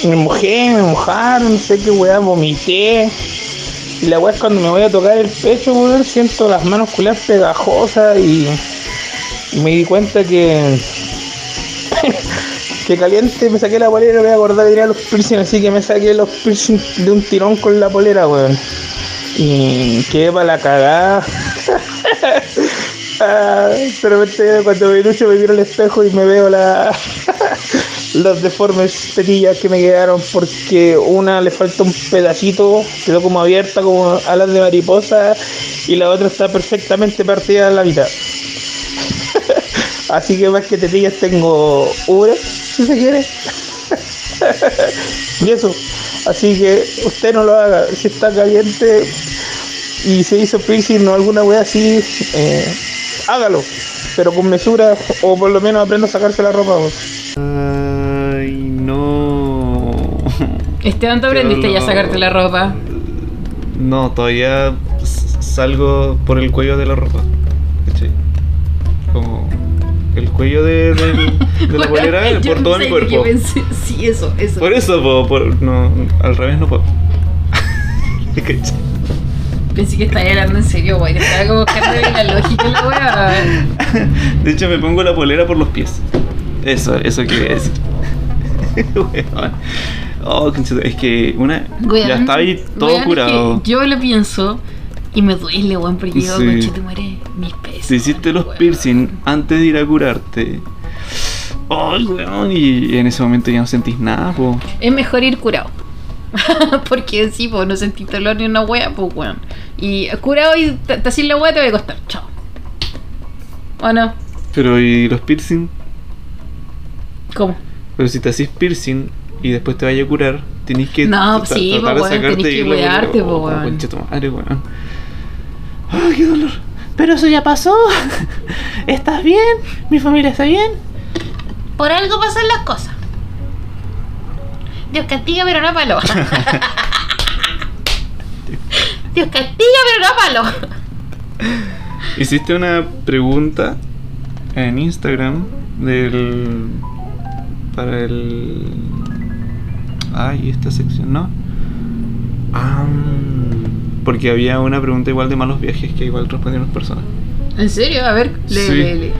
me mojé, me mojaron, no sé qué weá, vomité. Y la weá es cuando me voy a tocar el pecho, weón, siento las manos culiadas pegajosas y me di cuenta que que caliente me saqué la polera, me voy a acordar de ir a los piercing, así que me saqué los piercing de un tirón con la polera, weón. Y quedé para la cagada. Ah, repente cuando me ducho me miro al espejo y me veo la los deformes tetillas que me quedaron porque una le falta un pedacito, quedó como abierta como alas de mariposa y la otra está perfectamente partida en la mitad. Así que más que tetillas tengo una, si se quiere. y eso. Así que usted no lo haga. Si está caliente y se hizo piercing o alguna wea así, eh, hágalo. Pero con mesura o por lo menos aprenda a sacarse la ropa. weón. Ay, no. Esteban, ¿te aprendiste ya a sacarte la ropa? No, todavía salgo por el cuello de la ropa. El cuello de, del- de la polera Yo por todo mi cuerpo. pensé- sí, eso, eso. Por eso, po, por, no, al revés no puedo. Pensé que estaba hablando en serio, güey. Estaba como buscando la lógica la weá. De hecho, me pongo la polera por los pies. Eso, eso quería decir. Oh, es que una. Ya estaba ahí todo weón, es que curado. yo lo pienso y me duele, weón, porque yo, Sí. conchetumare, mis pesos. Si hiciste los weón. piercing antes de ir a curarte. Ay, weón, y en ese momento ya no sentís nada, po. Es mejor ir curado. Porque sí, pues no sentí dolor ni una wea, pues weón. Y curado y te, te haces la wea te va a costar. Chao. ¿O no? Pero ¿y los piercing? ¿Cómo? Pero si te haces piercing y después te vaya a curar, tenés que No, sí, tratar po, de weón, sacarte tenés que y cuidarte, po, oh, weón. concha tu madre, weón. ¡Ay, qué dolor! Pero eso ya pasó. ¿Estás bien? ¿Mi familia está bien? Por algo pasan las cosas. Dios castiga, pero no palo. Dios castiga, pero no palo. Hiciste una pregunta en Instagram del. para el. Ay, esta sección, ¿no? Ah, porque había una pregunta igual de malos viajes que igual respondieron personas. ¿En serio? A ver, lee, Sí. lee, lee.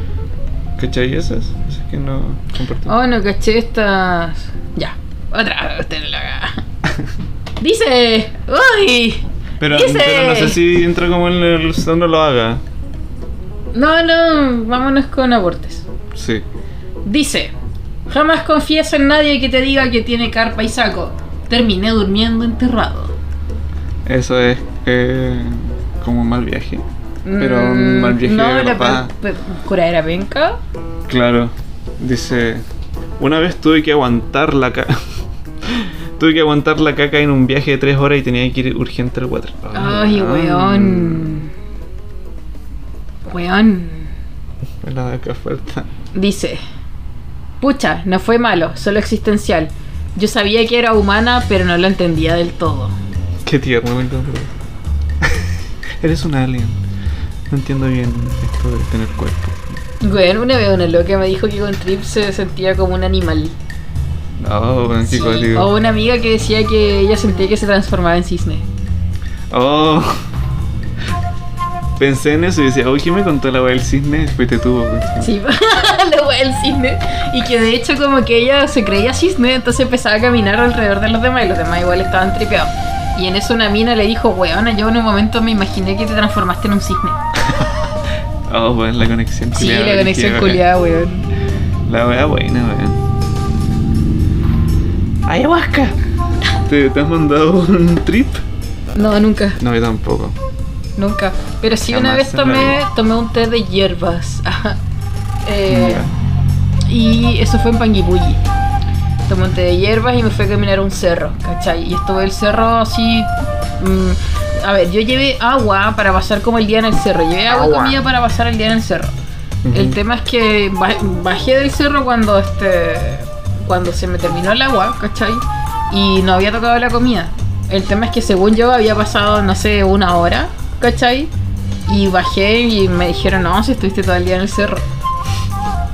¿Cachai esas? Esas que no compartí. Oh, no caché estas. Ya. Otra. Usted no la haga. Dice. ¡Uy! pero, dice- pero no sé si entra como en el no lo haga. No, no, vámonos con abortes. Sí. Dice, jamás confíes en nadie que te diga que tiene carpa y saco. Terminé durmiendo enterrado. Eso es eh, como un mal viaje. Pero un Mm, mal viaje no, de pe- pe- curadera penca. Claro. Dice, una vez tuve que aguantar la caca. tuve que aguantar la caca en un viaje de tres horas y tenía que ir urgente al water. Ay, weón. Weón. La de acá falta. Dice, pucha, no fue malo, solo existencial. Yo sabía que era humana, pero no lo entendía del todo. Qué tierno, me encanta. Eres un alien. No entiendo bien esto de tener cuerpo. Weón, una vez una loca me dijo que con Trip se sentía como un animal. Oh, bueno, Sí. O una amiga que decía que ella sentía que se transformaba en cisne. Oh. Pensé en eso y decía, oye, ¿quién me contó la wea del cisne? Fuiste tú. Sí, la wea del cisne. Y que de hecho como que ella se creía cisne, entonces empezaba a caminar alrededor de los demás y los demás igual estaban tripeados. Y en eso una mina le dijo, weona, yo en un momento me imaginé que te transformaste en un cisne. Oh, pues la conexión Sí, culiada, la conexión culiada, weón. La wea buena, weón. ¡Ayahuasca! ¿Te, ¿Te has mandado un trip? No, nunca, No, yo tampoco. nunca. Pero sí una vez tomé, tomé un té de hierbas. Ajá. Eh. Y eso fue en Panguipulli. Un té de hierbas y me fui a caminar a un cerro, ¿cachai? Y estuve el cerro así. mm, a ver, yo llevé agua para pasar como el día en el cerro. Llevé agua, y Agua. comida para pasar el día en el cerro. El Ujú. tema es que ba- bajé del cerro cuando este. cuando se me terminó el agua, ¿cachai? Y no había tocado la comida. El tema es que según yo había pasado, no sé, una hora, ¿cachai? Y bajé y me dijeron, no, si estuviste todo el día en el cerro.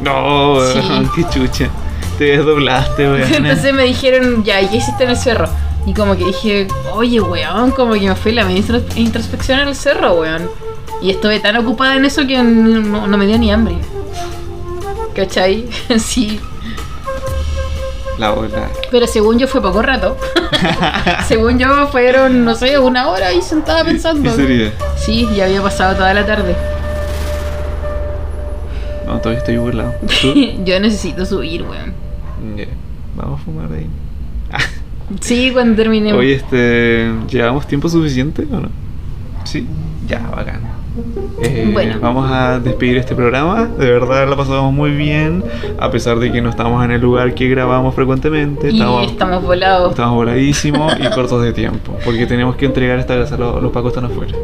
No, Sí. qué chucha. Te desdoblaste, weón. Entonces me dijeron, ya, ¿y qué hiciste en el cerro? Y como que dije, oye, weón, como que me fui la introspección en el cerro, weón. Y estuve tan ocupada en eso que no, no me dio ni hambre. ¿Cachai? sí. La bola. Pero según yo fue poco rato. según yo fueron, no sé, una hora ahí sentada pensando. ¿Qué sería? Sí, ya había pasado toda la tarde. No, todavía estoy burlado. Yo necesito subir, weón. Ya. Vamos a fumar ahí. Sí, cuando termine. Oye, este. ¿Llevamos tiempo suficiente o no? Sí. Ya, bacán. Eh, Bueno. Vamos a despedir este programa. De verdad la pasamos muy bien. A pesar de que no estamos en el lugar que grabamos frecuentemente. y Estamos, estamos volados. estamos voladísimos y cortos de tiempo. Porque tenemos que entregar esta casa. Los, los pacos están afuera.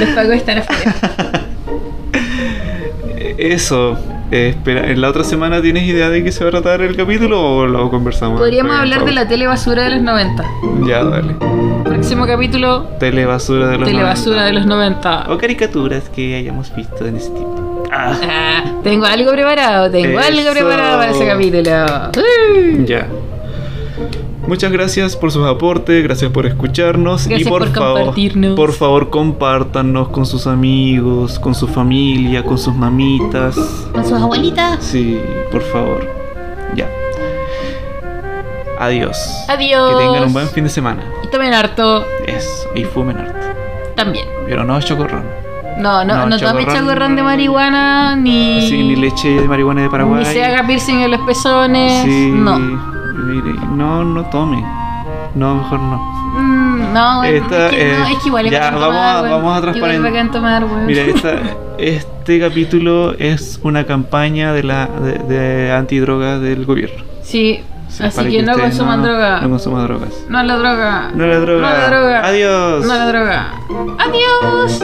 Los pagos están afuera. Eh, Eso. Eh, espera, ¿En la otra semana tienes idea de qué se va a tratar el capítulo o lo conversamos? Podríamos hablar de la pausa? tele basura de los 90. Ya, dale. Próximo capítulo, Telebasura de los telebasura 90. de los 90. O caricaturas que hayamos visto en ese tipo. Ah, Ah, tengo algo preparado, tengo algo Eso. preparado para ese capítulo. Uh. ya. Muchas gracias por sus aportes, gracias por escucharnos y Gracias por, por favor, compartirnos. por favor compártanos con sus amigos, con su familia, con sus mamitas. Con sus abuelitas. Sí, por favor. Ya. Adiós. Adiós. Que tengan un buen fin de semana. Y tomen harto Eso. Y fumen harto. también. Pero no chocorrón. No, no, No, no, tome chagorrón de marihuana ni. Sí, ni leche de marihuana de Paraguay. Ni se haga piercing en los pezones. Sí, No. Mire, no, no tome. No, mejor no. Mm, no, Esta, es, que, no, eh, es que igual es ya, vamos tomar, a- weón. vamos a Igual es transparent- bacán tomar, weón. Mira, esta- este capítulo es una campaña de la de, de antidroga del gobierno. Sí, Sí, así para que, no consuman droga. No consuman drogas. No la droga. No la droga. No la droga. Adiós. No la droga. Adiós.